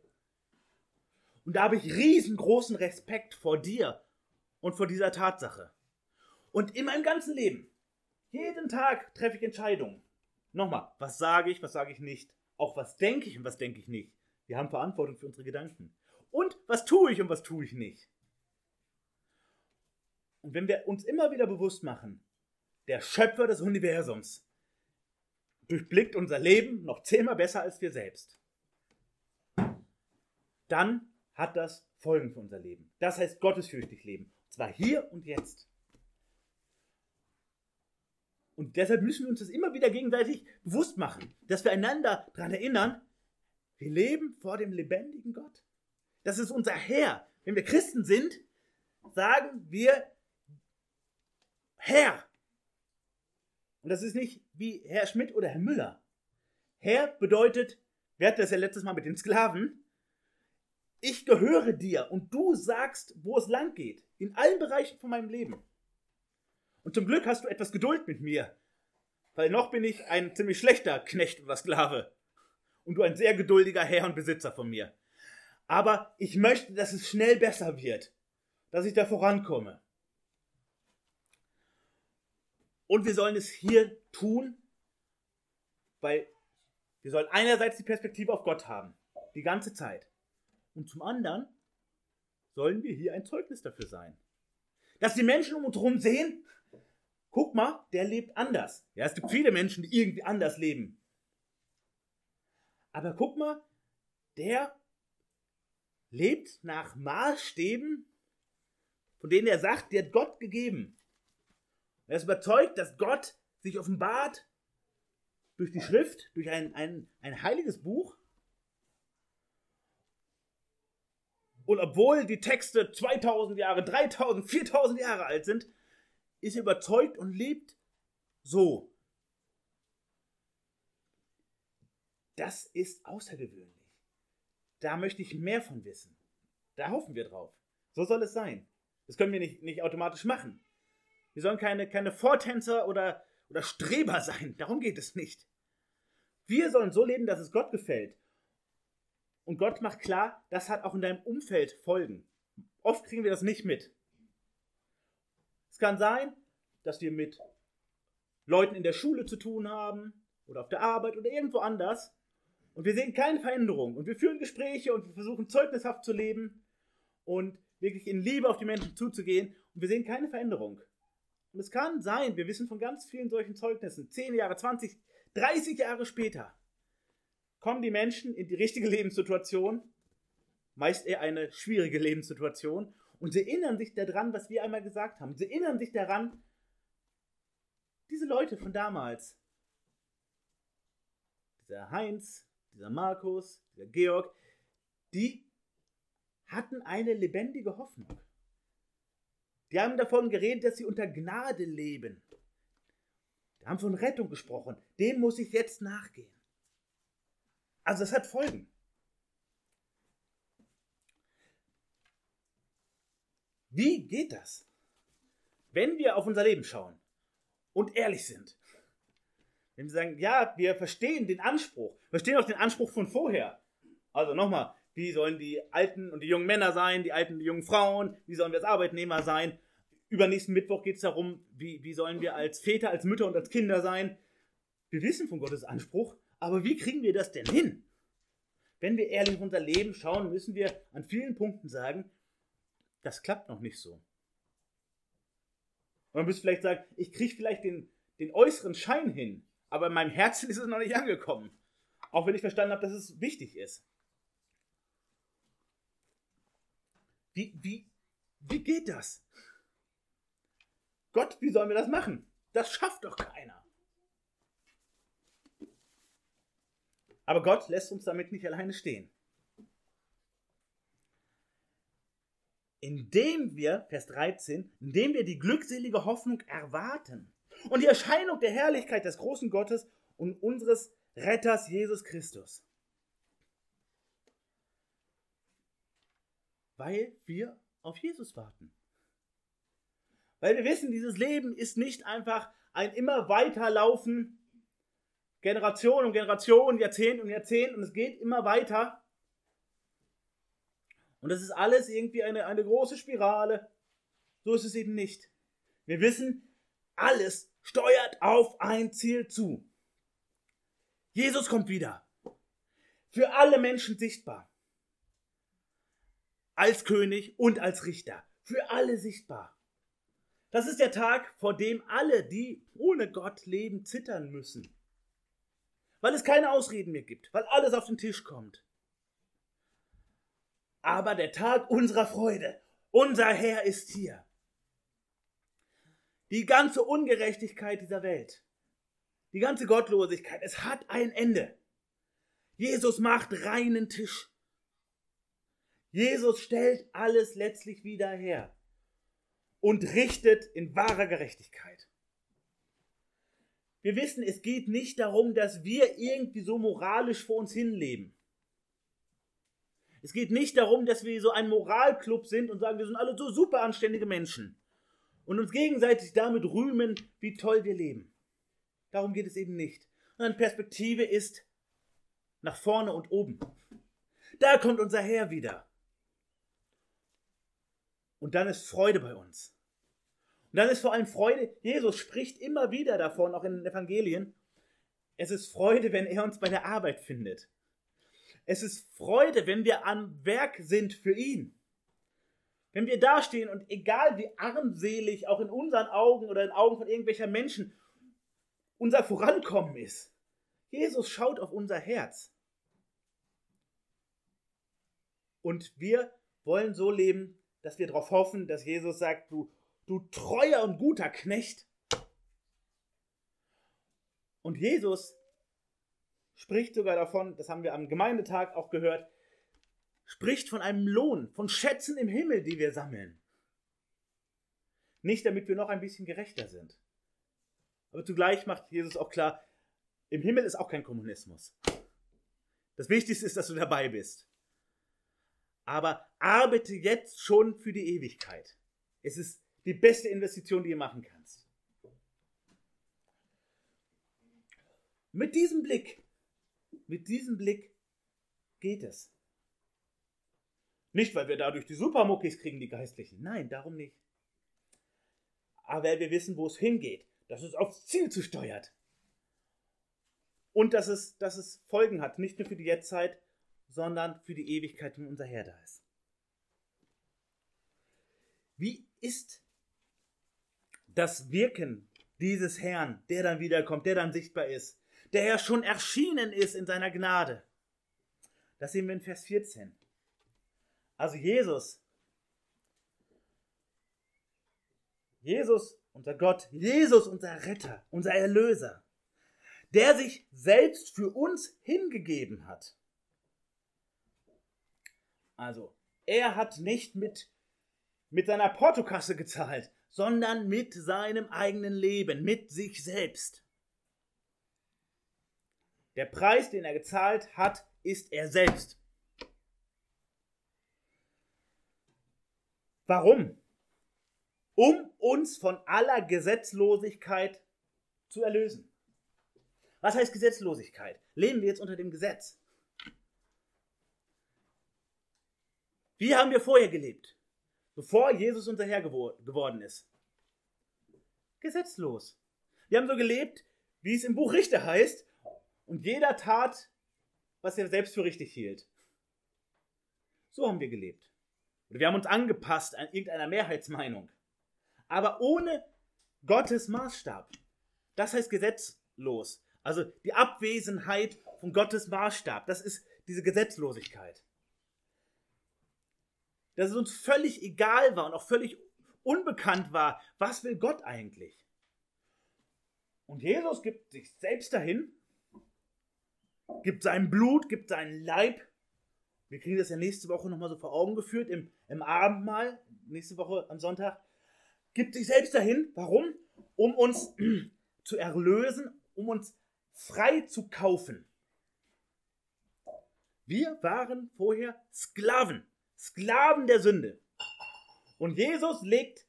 Und da habe ich riesengroßen Respekt vor dir und vor dieser Tatsache. Und in meinem ganzen Leben, jeden Tag treffe ich Entscheidungen. Nochmal, was sage ich, was sage ich nicht? Auch was denke ich und was denke ich nicht? Wir haben Verantwortung für unsere Gedanken. Und was tue ich und was tue ich nicht? Und wenn wir uns immer wieder bewusst machen, der Schöpfer des Universums durchblickt unser Leben noch zehnmal besser als wir selbst. Dann hat das Folgen für unser Leben. Das heißt gottesfürchtig leben. Zwar hier und jetzt. Und deshalb müssen wir uns das immer wieder gegenseitig bewusst machen, dass wir einander daran erinnern, wir leben vor dem lebendigen Gott. Das ist unser Herr. Wenn wir Christen sind, sagen wir Herr. Und das ist nicht wie Herr Schmidt oder Herr Müller. Herr bedeutet, wir hatten das ja letztes Mal mit den Sklaven, ich gehöre dir und du sagst, wo es lang geht. In allen Bereichen von meinem Leben. Und zum Glück hast du etwas Geduld mit mir. Weil noch bin ich ein ziemlich schlechter Knecht oder Sklave. Und du ein sehr geduldiger Herr und Besitzer von mir. Aber ich möchte, dass es schnell besser wird. Dass ich da vorankomme. Und wir sollen es hier tun, weil wir sollen einerseits die Perspektive auf Gott haben, die ganze Zeit. Und zum anderen sollen wir hier ein Zeugnis dafür sein. Dass die Menschen um uns herum sehen, guck mal, der lebt anders. Ja, es gibt viele Menschen, die irgendwie anders leben. Aber guck mal, der lebt nach Maßstäben, von denen er sagt, die hat Gott gegeben. Er ist überzeugt, dass Gott sich offenbart durch die Schrift, durch ein, ein, ein heiliges Buch. Und obwohl die Texte 2000 Jahre, 3000, 4000 Jahre alt sind, ist er überzeugt und lebt so. Das ist außergewöhnlich. Da möchte ich mehr von wissen. Da hoffen wir drauf. So soll es sein. Das können wir nicht, nicht automatisch machen. Wir sollen keine, keine Vortänzer oder, oder Streber sein. Darum geht es nicht. Wir sollen so leben, dass es Gott gefällt. Und Gott macht klar, das hat auch in deinem Umfeld Folgen. Oft kriegen wir das nicht mit. Es kann sein, dass wir mit Leuten in der Schule zu tun haben oder auf der Arbeit oder irgendwo anders und wir sehen keine Veränderung und wir führen Gespräche und wir versuchen zeugnishaft zu leben und wirklich in Liebe auf die Menschen zuzugehen und wir sehen keine Veränderung. Und es kann sein, wir wissen von ganz vielen solchen Zeugnissen, 10 Jahre, 20, 30 Jahre später, kommen die Menschen in die richtige Lebenssituation, meist eher eine schwierige Lebenssituation, und sie erinnern sich daran, was wir einmal gesagt haben. Sie erinnern sich daran, diese Leute von damals, dieser Heinz, dieser Markus, dieser Georg, die hatten eine lebendige Hoffnung. Die haben davon geredet, dass sie unter Gnade leben. Die haben von Rettung gesprochen. Dem muss ich jetzt nachgehen. Also es hat Folgen. Wie geht das? Wenn wir auf unser Leben schauen und ehrlich sind. Wenn wir sagen, ja, wir verstehen den Anspruch, verstehen auch den Anspruch von vorher. Also nochmal, wie sollen die alten und die jungen Männer sein, die alten und die jungen Frauen, wie sollen wir als Arbeitnehmer sein. Übernächsten Mittwoch geht es darum, wie, wie sollen wir als Väter, als Mütter und als Kinder sein. Wir wissen von Gottes Anspruch, aber wie kriegen wir das denn hin? Wenn wir ehrlich unser Leben schauen, müssen wir an vielen Punkten sagen, das klappt noch nicht so. Und man müsste vielleicht sagen, ich kriege vielleicht den, den äußeren Schein hin, aber in meinem Herzen ist es noch nicht angekommen. Auch wenn ich verstanden habe, dass es wichtig ist. Wie, wie, wie geht das? Gott, wie sollen wir das machen? Das schafft doch keiner. Aber Gott lässt uns damit nicht alleine stehen. Indem wir, Vers 13, indem wir die glückselige Hoffnung erwarten und die Erscheinung der Herrlichkeit des großen Gottes und unseres Retters Jesus Christus. Weil wir auf Jesus warten. Weil wir wissen, dieses Leben ist nicht einfach ein immer weiterlaufen, Generation um Generation, Jahrzehnt um Jahrzehnt und es geht immer weiter. Und das ist alles irgendwie eine, eine große Spirale. So ist es eben nicht. Wir wissen, alles steuert auf ein Ziel zu. Jesus kommt wieder. Für alle Menschen sichtbar als König und als Richter. Für alle sichtbar. Das ist der Tag, vor dem alle, die ohne Gott leben, zittern müssen. Weil es keine Ausreden mehr gibt, weil alles auf den Tisch kommt. Aber der Tag unserer Freude, unser Herr ist hier. Die ganze Ungerechtigkeit dieser Welt, die ganze Gottlosigkeit, es hat ein Ende. Jesus macht reinen Tisch. Jesus stellt alles letztlich wieder her und richtet in wahrer Gerechtigkeit. Wir wissen, es geht nicht darum, dass wir irgendwie so moralisch vor uns hinleben. Es geht nicht darum, dass wir so ein Moralclub sind und sagen, wir sind alle so super anständige Menschen und uns gegenseitig damit rühmen, wie toll wir leben. Darum geht es eben nicht. Sondern Perspektive ist nach vorne und oben. Da kommt unser Herr wieder. Und dann ist Freude bei uns. Und dann ist vor allem Freude, Jesus spricht immer wieder davon, auch in den Evangelien. Es ist Freude, wenn er uns bei der Arbeit findet. Es ist Freude, wenn wir am Werk sind für ihn. Wenn wir dastehen und egal wie armselig auch in unseren Augen oder in Augen von irgendwelcher Menschen unser Vorankommen ist, Jesus schaut auf unser Herz. Und wir wollen so leben, dass wir darauf hoffen, dass Jesus sagt, du, du treuer und guter Knecht. Und Jesus spricht sogar davon, das haben wir am Gemeindetag auch gehört, spricht von einem Lohn, von Schätzen im Himmel, die wir sammeln. Nicht damit wir noch ein bisschen gerechter sind. Aber zugleich macht Jesus auch klar, im Himmel ist auch kein Kommunismus. Das Wichtigste ist, dass du dabei bist. Aber arbeite jetzt schon für die Ewigkeit. Es ist die beste Investition, die ihr machen kannst. Mit diesem Blick, mit diesem Blick geht es. Nicht, weil wir dadurch die Supermuckis kriegen, die Geistlichen. Nein, darum nicht. Aber weil wir wissen, wo es hingeht, dass es aufs Ziel zu steuert. Und dass es, dass es Folgen hat, nicht nur für die Jetztzeit, sondern für die Ewigkeit, wenn unser Herr da ist. Wie ist das Wirken dieses Herrn, der dann wiederkommt, der dann sichtbar ist, der ja schon erschienen ist in seiner Gnade? Das sehen wir in Vers 14. Also Jesus. Jesus, unser Gott, Jesus, unser Retter, unser Erlöser, der sich selbst für uns hingegeben hat. Also, er hat nicht mit, mit seiner Portokasse gezahlt, sondern mit seinem eigenen Leben, mit sich selbst. Der Preis, den er gezahlt hat, ist er selbst. Warum? Um uns von aller Gesetzlosigkeit zu erlösen. Was heißt Gesetzlosigkeit? Leben wir jetzt unter dem Gesetz? Wie haben wir vorher gelebt, bevor Jesus unser Herr geworden ist? Gesetzlos. Wir haben so gelebt, wie es im Buch Richter heißt, und jeder tat, was er selbst für richtig hielt. So haben wir gelebt. Oder wir haben uns angepasst an irgendeiner Mehrheitsmeinung. Aber ohne Gottes Maßstab. Das heißt gesetzlos. Also die Abwesenheit von Gottes Maßstab. Das ist diese Gesetzlosigkeit. Dass es uns völlig egal war und auch völlig unbekannt war, was will Gott eigentlich? Und Jesus gibt sich selbst dahin, gibt sein Blut, gibt seinen Leib wir kriegen das ja nächste Woche nochmal so vor Augen geführt im, im Abendmahl, nächste Woche am Sonntag. Gibt sich selbst dahin. Warum? Um uns zu erlösen, um uns frei zu kaufen. Wir waren vorher Sklaven, Sklaven der Sünde. Und Jesus legt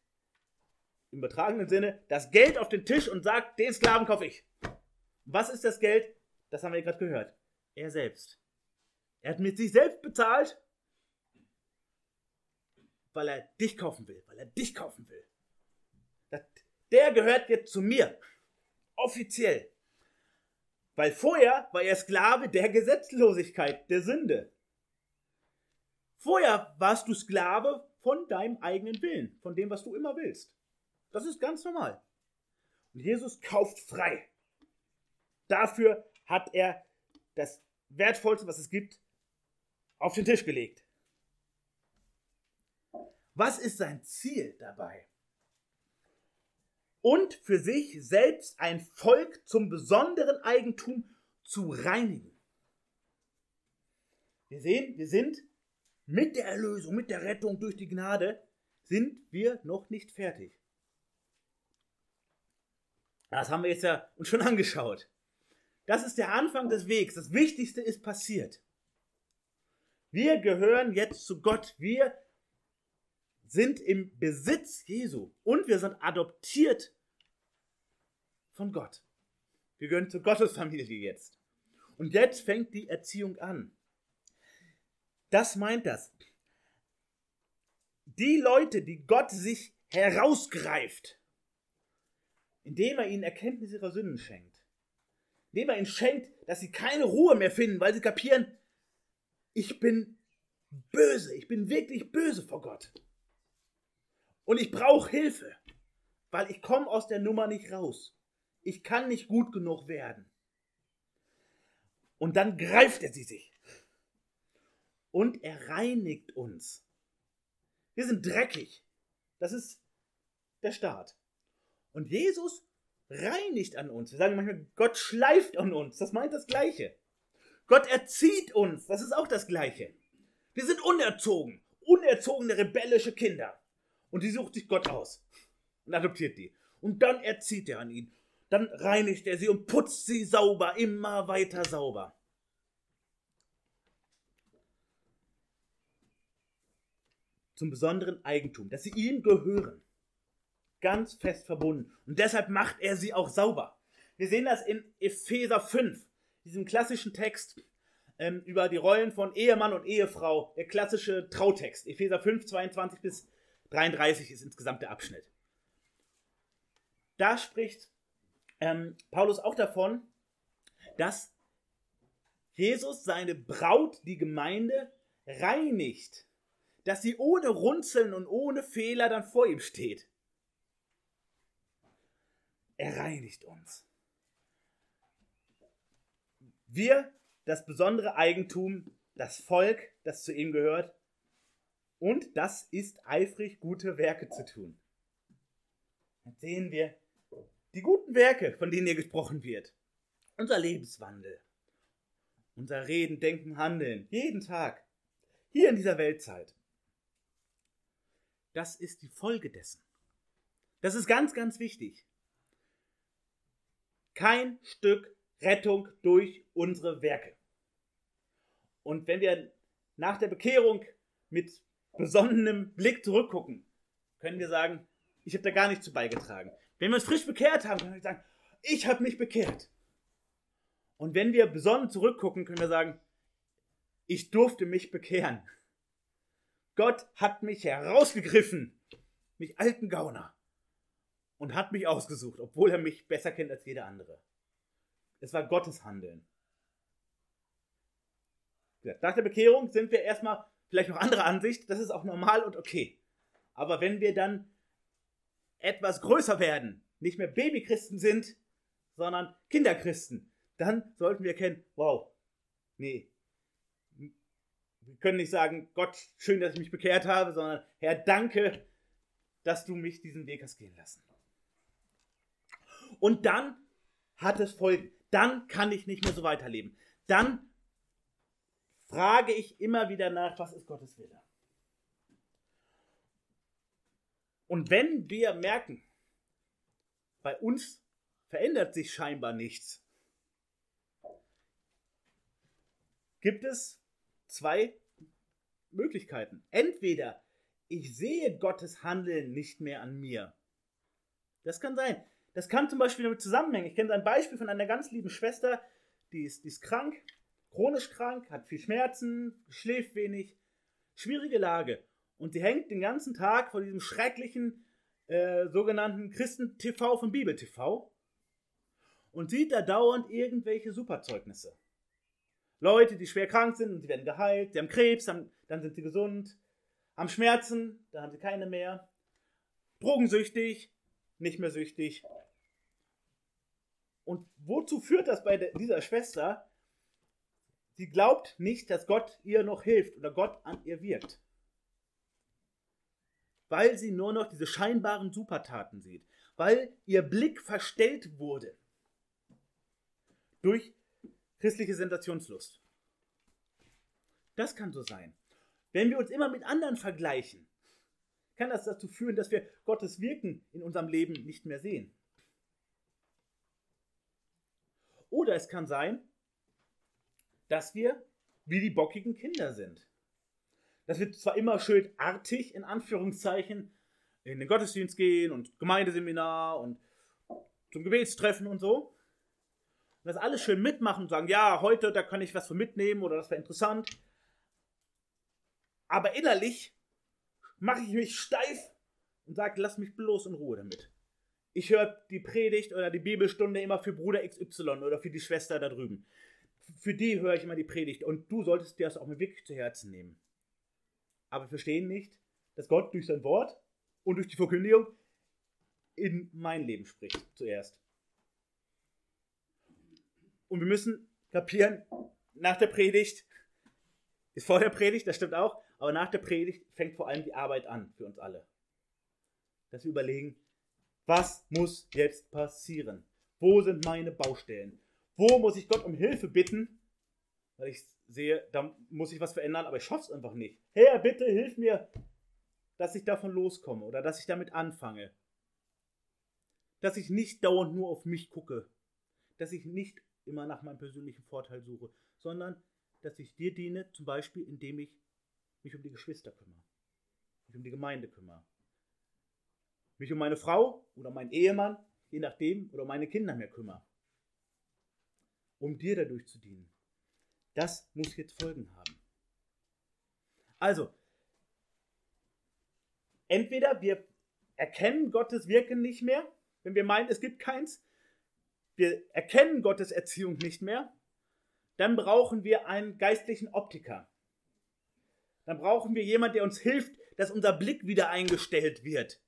im übertragenen Sinne das Geld auf den Tisch und sagt, den Sklaven kaufe ich. Was ist das Geld? Das haben wir gerade gehört. Er selbst. Er hat mit sich selbst bezahlt, weil er dich kaufen will, weil er dich kaufen will. Der gehört jetzt zu mir. Offiziell. Weil vorher war er Sklave der Gesetzlosigkeit, der Sünde. Vorher warst du Sklave von deinem eigenen Willen, von dem, was du immer willst. Das ist ganz normal. Und Jesus kauft frei. Dafür hat er das Wertvollste, was es gibt, auf den Tisch gelegt. Was ist sein Ziel dabei? Und für sich selbst ein Volk zum besonderen Eigentum zu reinigen. Wir sehen, wir sind mit der Erlösung, mit der Rettung durch die Gnade, sind wir noch nicht fertig. Das haben wir jetzt ja uns schon angeschaut. Das ist der Anfang des Wegs. Das Wichtigste ist passiert. Wir gehören jetzt zu Gott. Wir sind im Besitz Jesu und wir sind adoptiert von Gott. Wir gehören zur Gottesfamilie jetzt. Und jetzt fängt die Erziehung an. Das meint das. Die Leute, die Gott sich herausgreift, indem er ihnen Erkenntnis ihrer Sünden schenkt, indem er ihnen schenkt, dass sie keine Ruhe mehr finden, weil sie kapieren, ich bin böse, ich bin wirklich böse vor Gott. Und ich brauche Hilfe, weil ich komme aus der Nummer nicht raus. Ich kann nicht gut genug werden. Und dann greift er sie sich. Und er reinigt uns. Wir sind dreckig. Das ist der Start. Und Jesus reinigt an uns. Wir sagen manchmal, Gott schleift an uns. Das meint das Gleiche. Gott erzieht uns. Das ist auch das Gleiche. Wir sind unerzogen. Unerzogene, rebellische Kinder. Und die sucht sich Gott aus. Und adoptiert die. Und dann erzieht er an ihn. Dann reinigt er sie und putzt sie sauber, immer weiter sauber. Zum besonderen Eigentum, dass sie ihm gehören. Ganz fest verbunden. Und deshalb macht er sie auch sauber. Wir sehen das in Epheser 5, diesem klassischen Text ähm, über die Rollen von Ehemann und Ehefrau, der klassische Trautext. Epheser 5, 22 bis 33 ist insgesamt der Abschnitt. Da spricht ähm, Paulus auch davon, dass Jesus seine Braut, die Gemeinde, reinigt, dass sie ohne Runzeln und ohne Fehler dann vor ihm steht. Er reinigt uns. Wir, das besondere Eigentum, das Volk, das zu ihm gehört, und das ist eifrig gute Werke zu tun. Dann sehen wir, die guten Werke, von denen hier gesprochen wird. Unser Lebenswandel. Unser Reden, Denken, Handeln. Jeden Tag. Hier in dieser Weltzeit. Das ist die Folge dessen. Das ist ganz, ganz wichtig. Kein Stück Rettung durch unsere Werke. Und wenn wir nach der Bekehrung mit besonnenem Blick zurückgucken, können wir sagen, ich habe da gar nichts zu beigetragen. Wenn wir uns frisch bekehrt haben, können wir sagen, ich habe mich bekehrt. Und wenn wir besonnen zurückgucken, können wir sagen, ich durfte mich bekehren. Gott hat mich herausgegriffen, mich alten Gauner, und hat mich ausgesucht, obwohl er mich besser kennt als jeder andere. Es war Gottes Handeln. Nach der Bekehrung sind wir erstmal vielleicht noch anderer Ansicht, das ist auch normal und okay. Aber wenn wir dann etwas größer werden, nicht mehr Babychristen sind, sondern Kinderchristen, dann sollten wir erkennen, wow, nee, wir können nicht sagen, Gott, schön, dass ich mich bekehrt habe, sondern Herr, danke, dass du mich diesen Weg hast gehen lassen. Und dann hat es Folgen. Dann kann ich nicht mehr so weiterleben. Dann frage ich immer wieder nach, was ist Gottes Wille? Und wenn wir merken, bei uns verändert sich scheinbar nichts, gibt es zwei Möglichkeiten. Entweder ich sehe Gottes Handeln nicht mehr an mir. Das kann sein. Das kann zum Beispiel damit zusammenhängen. Ich kenne ein Beispiel von einer ganz lieben Schwester, die ist, die ist krank, chronisch krank, hat viel Schmerzen, schläft wenig, schwierige Lage. Und sie hängt den ganzen Tag vor diesem schrecklichen äh, sogenannten Christen-TV von Bibel-TV und sieht da dauernd irgendwelche Superzeugnisse. Leute, die schwer krank sind und sie werden geheilt, sie haben Krebs, dann, dann sind sie gesund, haben Schmerzen, dann haben sie keine mehr, drogensüchtig, nicht mehr süchtig. Und wozu führt das bei dieser Schwester? Sie glaubt nicht, dass Gott ihr noch hilft oder Gott an ihr wirkt weil sie nur noch diese scheinbaren Supertaten sieht, weil ihr Blick verstellt wurde durch christliche Sensationslust. Das kann so sein. Wenn wir uns immer mit anderen vergleichen, kann das dazu führen, dass wir Gottes Wirken in unserem Leben nicht mehr sehen. Oder es kann sein, dass wir wie die bockigen Kinder sind dass wir zwar immer schön artig, in Anführungszeichen, in den Gottesdienst gehen und Gemeindeseminar und zum Gebetstreffen und so. Und das alles schön mitmachen und sagen, ja, heute, da kann ich was für mitnehmen oder das wäre interessant. Aber innerlich mache ich mich steif und sage, lass mich bloß in Ruhe damit. Ich höre die Predigt oder die Bibelstunde immer für Bruder XY oder für die Schwester da drüben. Für die höre ich immer die Predigt und du solltest dir das auch mal wirklich zu Herzen nehmen aber verstehen nicht, dass Gott durch sein Wort und durch die Verkündigung in mein Leben spricht zuerst. Und wir müssen kapieren, nach der Predigt, ist vor der Predigt, das stimmt auch, aber nach der Predigt fängt vor allem die Arbeit an für uns alle. Dass wir überlegen, was muss jetzt passieren? Wo sind meine Baustellen? Wo muss ich Gott um Hilfe bitten? Weil ich sehe, da muss ich was verändern, aber ich schaffe es einfach nicht. Herr, bitte hilf mir, dass ich davon loskomme oder dass ich damit anfange. Dass ich nicht dauernd nur auf mich gucke. Dass ich nicht immer nach meinem persönlichen Vorteil suche, sondern dass ich dir diene, zum Beispiel indem ich mich um die Geschwister kümmere, mich um die Gemeinde kümmere, mich um meine Frau oder meinen Ehemann, je nachdem, oder meine Kinder mehr kümmere, um dir dadurch zu dienen. Das muss jetzt Folgen haben. Also, entweder wir erkennen Gottes Wirken nicht mehr, wenn wir meinen, es gibt keins, wir erkennen Gottes Erziehung nicht mehr, dann brauchen wir einen geistlichen Optiker. Dann brauchen wir jemanden, der uns hilft, dass unser Blick wieder eingestellt wird.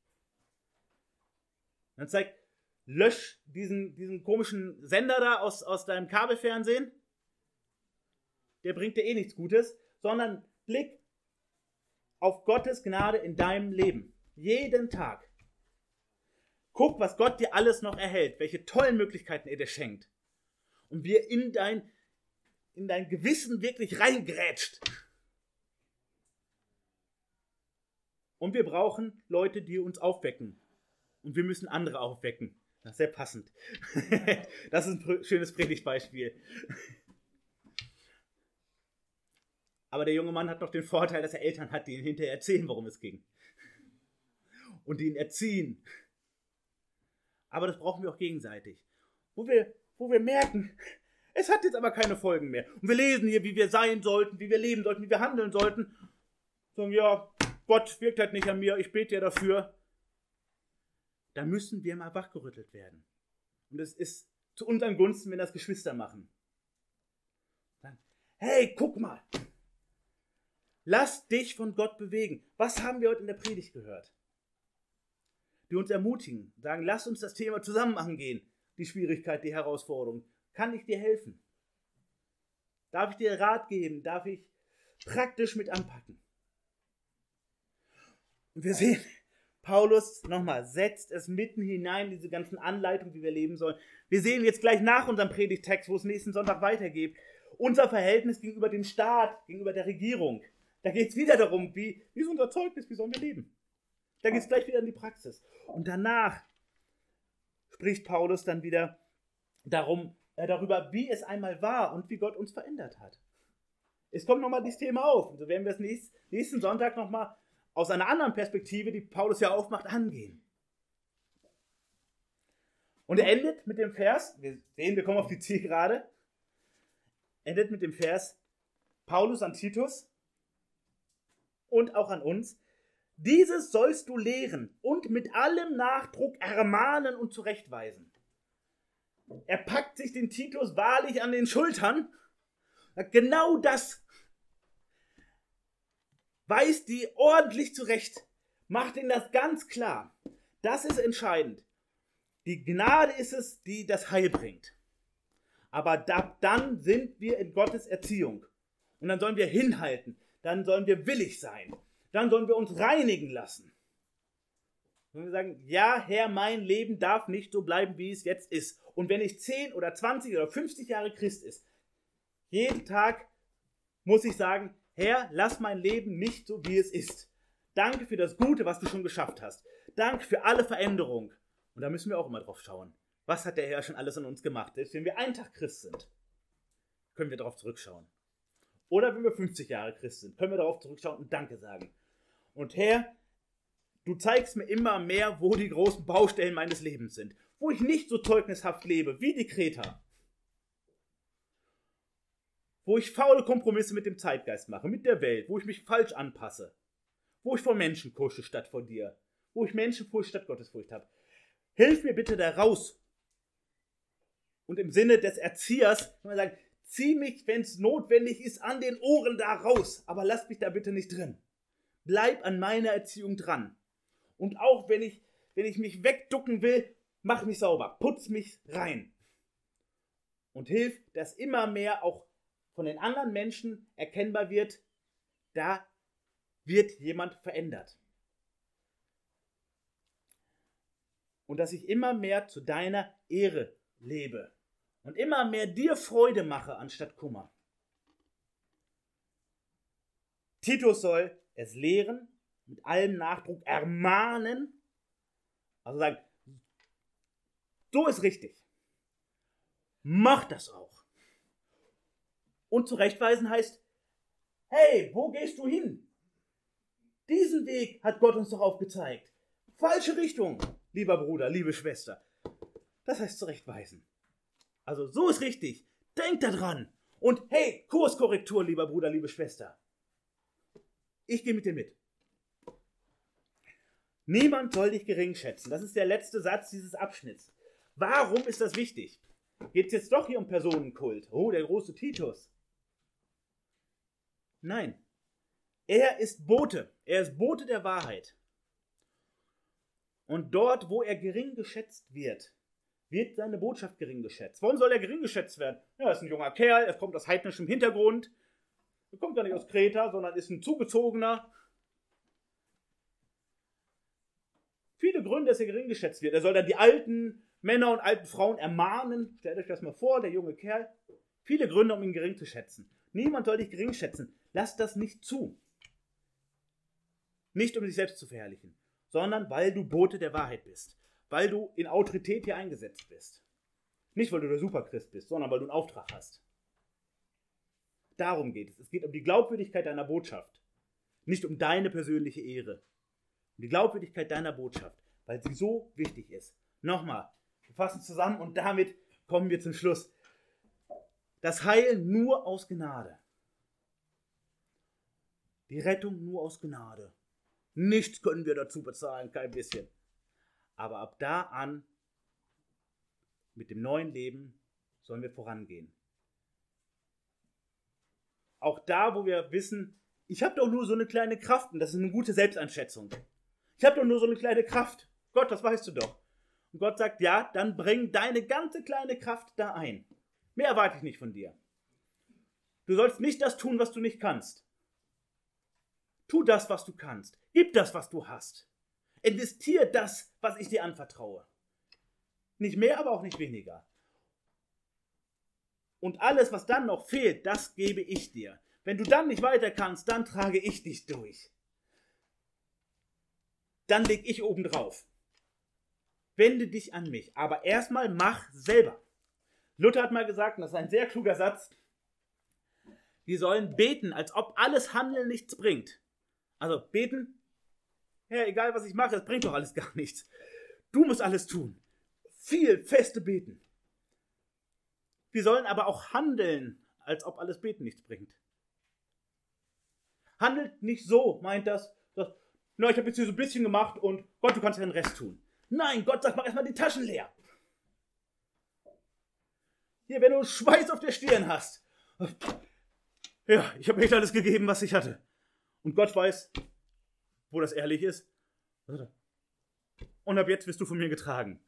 Dann zeigt, lösch diesen, diesen komischen Sender da aus, aus deinem Kabelfernsehen. Der bringt dir eh nichts Gutes, sondern Blick auf Gottes Gnade in deinem Leben. Jeden Tag. Guck, was Gott dir alles noch erhält, welche tollen Möglichkeiten er dir schenkt. Und wie er in dein, in dein Gewissen wirklich reingrätscht. Und wir brauchen Leute, die uns aufwecken. Und wir müssen andere aufwecken. Das ist sehr passend. das ist ein schönes Predigtbeispiel. Aber der junge Mann hat noch den Vorteil, dass er Eltern hat, die ihn hinterher erzählen, worum es ging. Und die ihn erziehen. Aber das brauchen wir auch gegenseitig. Wo wir, wo wir merken, es hat jetzt aber keine Folgen mehr. Und wir lesen hier, wie wir sein sollten, wie wir leben sollten, wie wir handeln sollten. Sagen, ja, Gott wirkt halt nicht an mir, ich bete ja dafür. Da müssen wir mal wachgerüttelt werden. Und es ist zu unseren Gunsten, wenn das Geschwister machen. Sagen, hey, guck mal. Lass dich von Gott bewegen. Was haben wir heute in der Predigt gehört? Die uns ermutigen, sagen, lass uns das Thema zusammen angehen. Die Schwierigkeit, die Herausforderung. Kann ich dir helfen? Darf ich dir Rat geben? Darf ich praktisch mit anpacken? Und wir sehen, Paulus nochmal setzt es mitten hinein, diese ganzen Anleitungen, wie wir leben sollen. Wir sehen jetzt gleich nach unserem Predigtext, wo es nächsten Sonntag weitergeht, unser Verhältnis gegenüber dem Staat, gegenüber der Regierung. Da geht es wieder darum, wie, wie ist unser Zeugnis, wie sollen wir leben. Da geht es gleich wieder in die Praxis. Und danach spricht Paulus dann wieder darum, äh, darüber, wie es einmal war und wie Gott uns verändert hat. Es kommt nochmal dieses Thema auf. Und so werden wir es nächst, nächsten Sonntag nochmal aus einer anderen Perspektive, die Paulus ja aufmacht, angehen. Und er endet mit dem Vers, wir sehen, wir kommen auf die Zielgerade, endet mit dem Vers Paulus an Titus und auch an uns. Dieses sollst du lehren und mit allem Nachdruck ermahnen und zurechtweisen. Er packt sich den Titus wahrlich an den Schultern. Genau das Weist die ordentlich zurecht. Macht ihnen das ganz klar. Das ist entscheidend. Die Gnade ist es, die das Heil bringt. Aber da, dann sind wir in Gottes Erziehung. Und dann sollen wir hinhalten. Dann sollen wir willig sein. Dann sollen wir uns reinigen lassen. Und wir sagen, ja, Herr, mein Leben darf nicht so bleiben, wie es jetzt ist. Und wenn ich 10 oder 20 oder 50 Jahre Christ ist, jeden Tag muss ich sagen, Herr, lass mein Leben nicht so, wie es ist. Danke für das Gute, was du schon geschafft hast. Danke für alle Veränderungen. Und da müssen wir auch immer drauf schauen. Was hat der Herr schon alles an uns gemacht? Selbst wenn wir einen Tag Christ sind, können wir darauf zurückschauen. Oder wenn wir 50 Jahre Christ sind, können wir darauf zurückschauen und Danke sagen. Und Herr, du zeigst mir immer mehr, wo die großen Baustellen meines Lebens sind. Wo ich nicht so zeugnishaft lebe, wie die Kreta wo ich faule Kompromisse mit dem Zeitgeist mache, mit der Welt, wo ich mich falsch anpasse, wo ich vor Menschen kusche statt vor dir, wo ich Menschenfurcht statt Gottesfurcht habe. Hilf mir bitte da raus. Und im Sinne des Erziehers kann man sagen, zieh mich, wenn es notwendig ist, an den Ohren da raus, aber lass mich da bitte nicht drin. Bleib an meiner Erziehung dran. Und auch wenn ich, wenn ich mich wegducken will, mach mich sauber, putz mich rein. Und hilf, dass immer mehr auch von den anderen Menschen erkennbar wird, da wird jemand verändert. Und dass ich immer mehr zu deiner Ehre lebe und immer mehr dir Freude mache anstatt Kummer. Titus soll es lehren, mit allem Nachdruck ermahnen, also sagen, so ist richtig. Mach das auch. Und zurechtweisen heißt, hey, wo gehst du hin? Diesen Weg hat Gott uns doch aufgezeigt. Falsche Richtung, lieber Bruder, liebe Schwester. Das heißt zurechtweisen. Also so ist richtig. Denk da dran. Und hey, Kurskorrektur, lieber Bruder, liebe Schwester. Ich gehe mit dir mit. Niemand soll dich gering schätzen. Das ist der letzte Satz dieses Abschnitts. Warum ist das wichtig? Geht es jetzt doch hier um Personenkult? Oh, der große Titus. Nein. Er ist Bote. Er ist Bote der Wahrheit. Und dort, wo er gering geschätzt wird, wird seine Botschaft gering geschätzt. Warum soll er gering geschätzt werden? Ja, er ist ein junger Kerl, er kommt aus heidnischem Hintergrund, er kommt gar nicht aus Kreta, sondern ist ein zugezogener. Viele Gründe, dass er gering geschätzt wird. Er soll dann die alten Männer und alten Frauen ermahnen. Stellt euch das mal vor, der junge Kerl. Viele Gründe, um ihn gering zu schätzen. Niemand soll dich gering schätzen. Lass das nicht zu. Nicht um dich selbst zu verherrlichen, sondern weil du Bote der Wahrheit bist. Weil du in Autorität hier eingesetzt bist. Nicht, weil du der Superchrist bist, sondern weil du einen Auftrag hast. Darum geht es. Es geht um die Glaubwürdigkeit deiner Botschaft. Nicht um deine persönliche Ehre. Um die Glaubwürdigkeit deiner Botschaft, weil sie so wichtig ist. Nochmal, wir fassen zusammen und damit kommen wir zum Schluss. Das Heil nur aus Gnade. Die Rettung nur aus Gnade. Nichts können wir dazu bezahlen, kein bisschen. Aber ab da an, mit dem neuen Leben, sollen wir vorangehen. Auch da, wo wir wissen, ich habe doch nur so eine kleine Kraft und das ist eine gute Selbsteinschätzung. Ich habe doch nur so eine kleine Kraft. Gott, das weißt du doch. Und Gott sagt, ja, dann bring deine ganze kleine Kraft da ein. Mehr erwarte ich nicht von dir. Du sollst nicht das tun, was du nicht kannst. Tu das, was du kannst. Gib das, was du hast. Investier das, was ich dir anvertraue. Nicht mehr, aber auch nicht weniger. Und alles, was dann noch fehlt, das gebe ich dir. Wenn du dann nicht weiter kannst, dann trage ich dich durch. Dann leg ich oben drauf. Wende dich an mich. Aber erstmal mach selber. Luther hat mal gesagt, und das ist ein sehr kluger Satz, wir sollen beten, als ob alles Handeln nichts bringt. Also beten, ja, egal was ich mache, das bringt doch alles gar nichts. Du musst alles tun. Viel feste beten. Wir sollen aber auch handeln, als ob alles Beten nichts bringt. Handelt nicht so, meint das, dass, na, ich habe jetzt hier so ein bisschen gemacht und Gott, du kannst ja den Rest tun. Nein, Gott sagt, mach erstmal die Taschen leer. Hier, wenn du Schweiß auf der Stirn hast. Ja, ich habe echt alles gegeben, was ich hatte. Und Gott weiß, wo das ehrlich ist. Und ab jetzt wirst du von mir getragen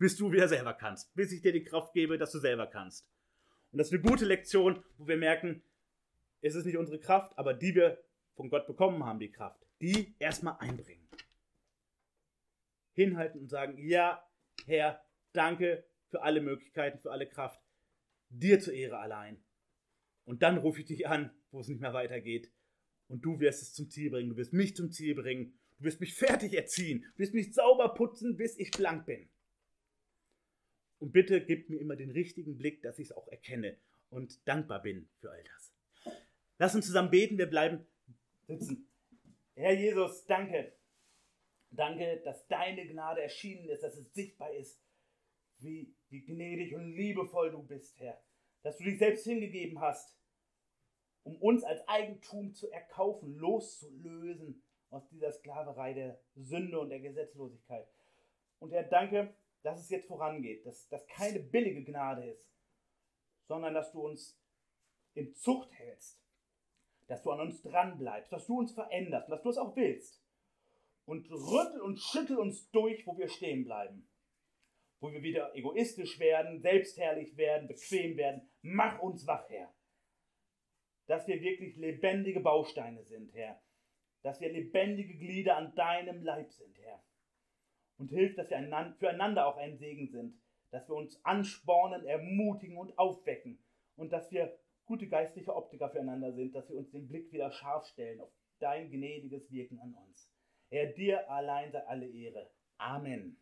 bis du wieder selber kannst, bis ich dir die Kraft gebe, dass du selber kannst. Und das ist eine gute Lektion, wo wir merken, es ist nicht unsere Kraft, aber die wir von Gott bekommen haben, die Kraft, die erstmal einbringen. Hinhalten und sagen, ja, Herr, danke für alle Möglichkeiten, für alle Kraft, dir zur Ehre allein. Und dann rufe ich dich an, wo es nicht mehr weitergeht. Und du wirst es zum Ziel bringen, du wirst mich zum Ziel bringen, du wirst mich fertig erziehen, du wirst mich sauber putzen, bis ich blank bin. Und bitte gib mir immer den richtigen Blick, dass ich es auch erkenne und dankbar bin für all das. Lass uns zusammen beten, wir bleiben sitzen. Herr Jesus, danke. Danke, dass deine Gnade erschienen ist, dass es sichtbar ist, wie, wie gnädig und liebevoll du bist, Herr. Dass du dich selbst hingegeben hast, um uns als Eigentum zu erkaufen, loszulösen aus dieser Sklaverei der Sünde und der Gesetzlosigkeit. Und Herr, danke, dass es jetzt vorangeht, dass das keine billige Gnade ist, sondern dass du uns in Zucht hältst, dass du an uns dran bleibst, dass du uns veränderst dass du es auch willst. und rüttel und schüttel uns durch, wo wir stehen bleiben. Wo wir wieder egoistisch werden, selbstherrlich werden, bequem werden. Mach uns wach, Herr. Dass wir wirklich lebendige Bausteine sind, Herr. Dass wir lebendige Glieder an deinem Leib sind, Herr. Und hilf, dass wir füreinander auch ein Segen sind. Dass wir uns anspornen, ermutigen und aufwecken. Und dass wir gute geistliche Optiker füreinander sind, dass wir uns den Blick wieder scharf stellen auf dein gnädiges Wirken an uns. Herr, dir allein sei alle Ehre. Amen.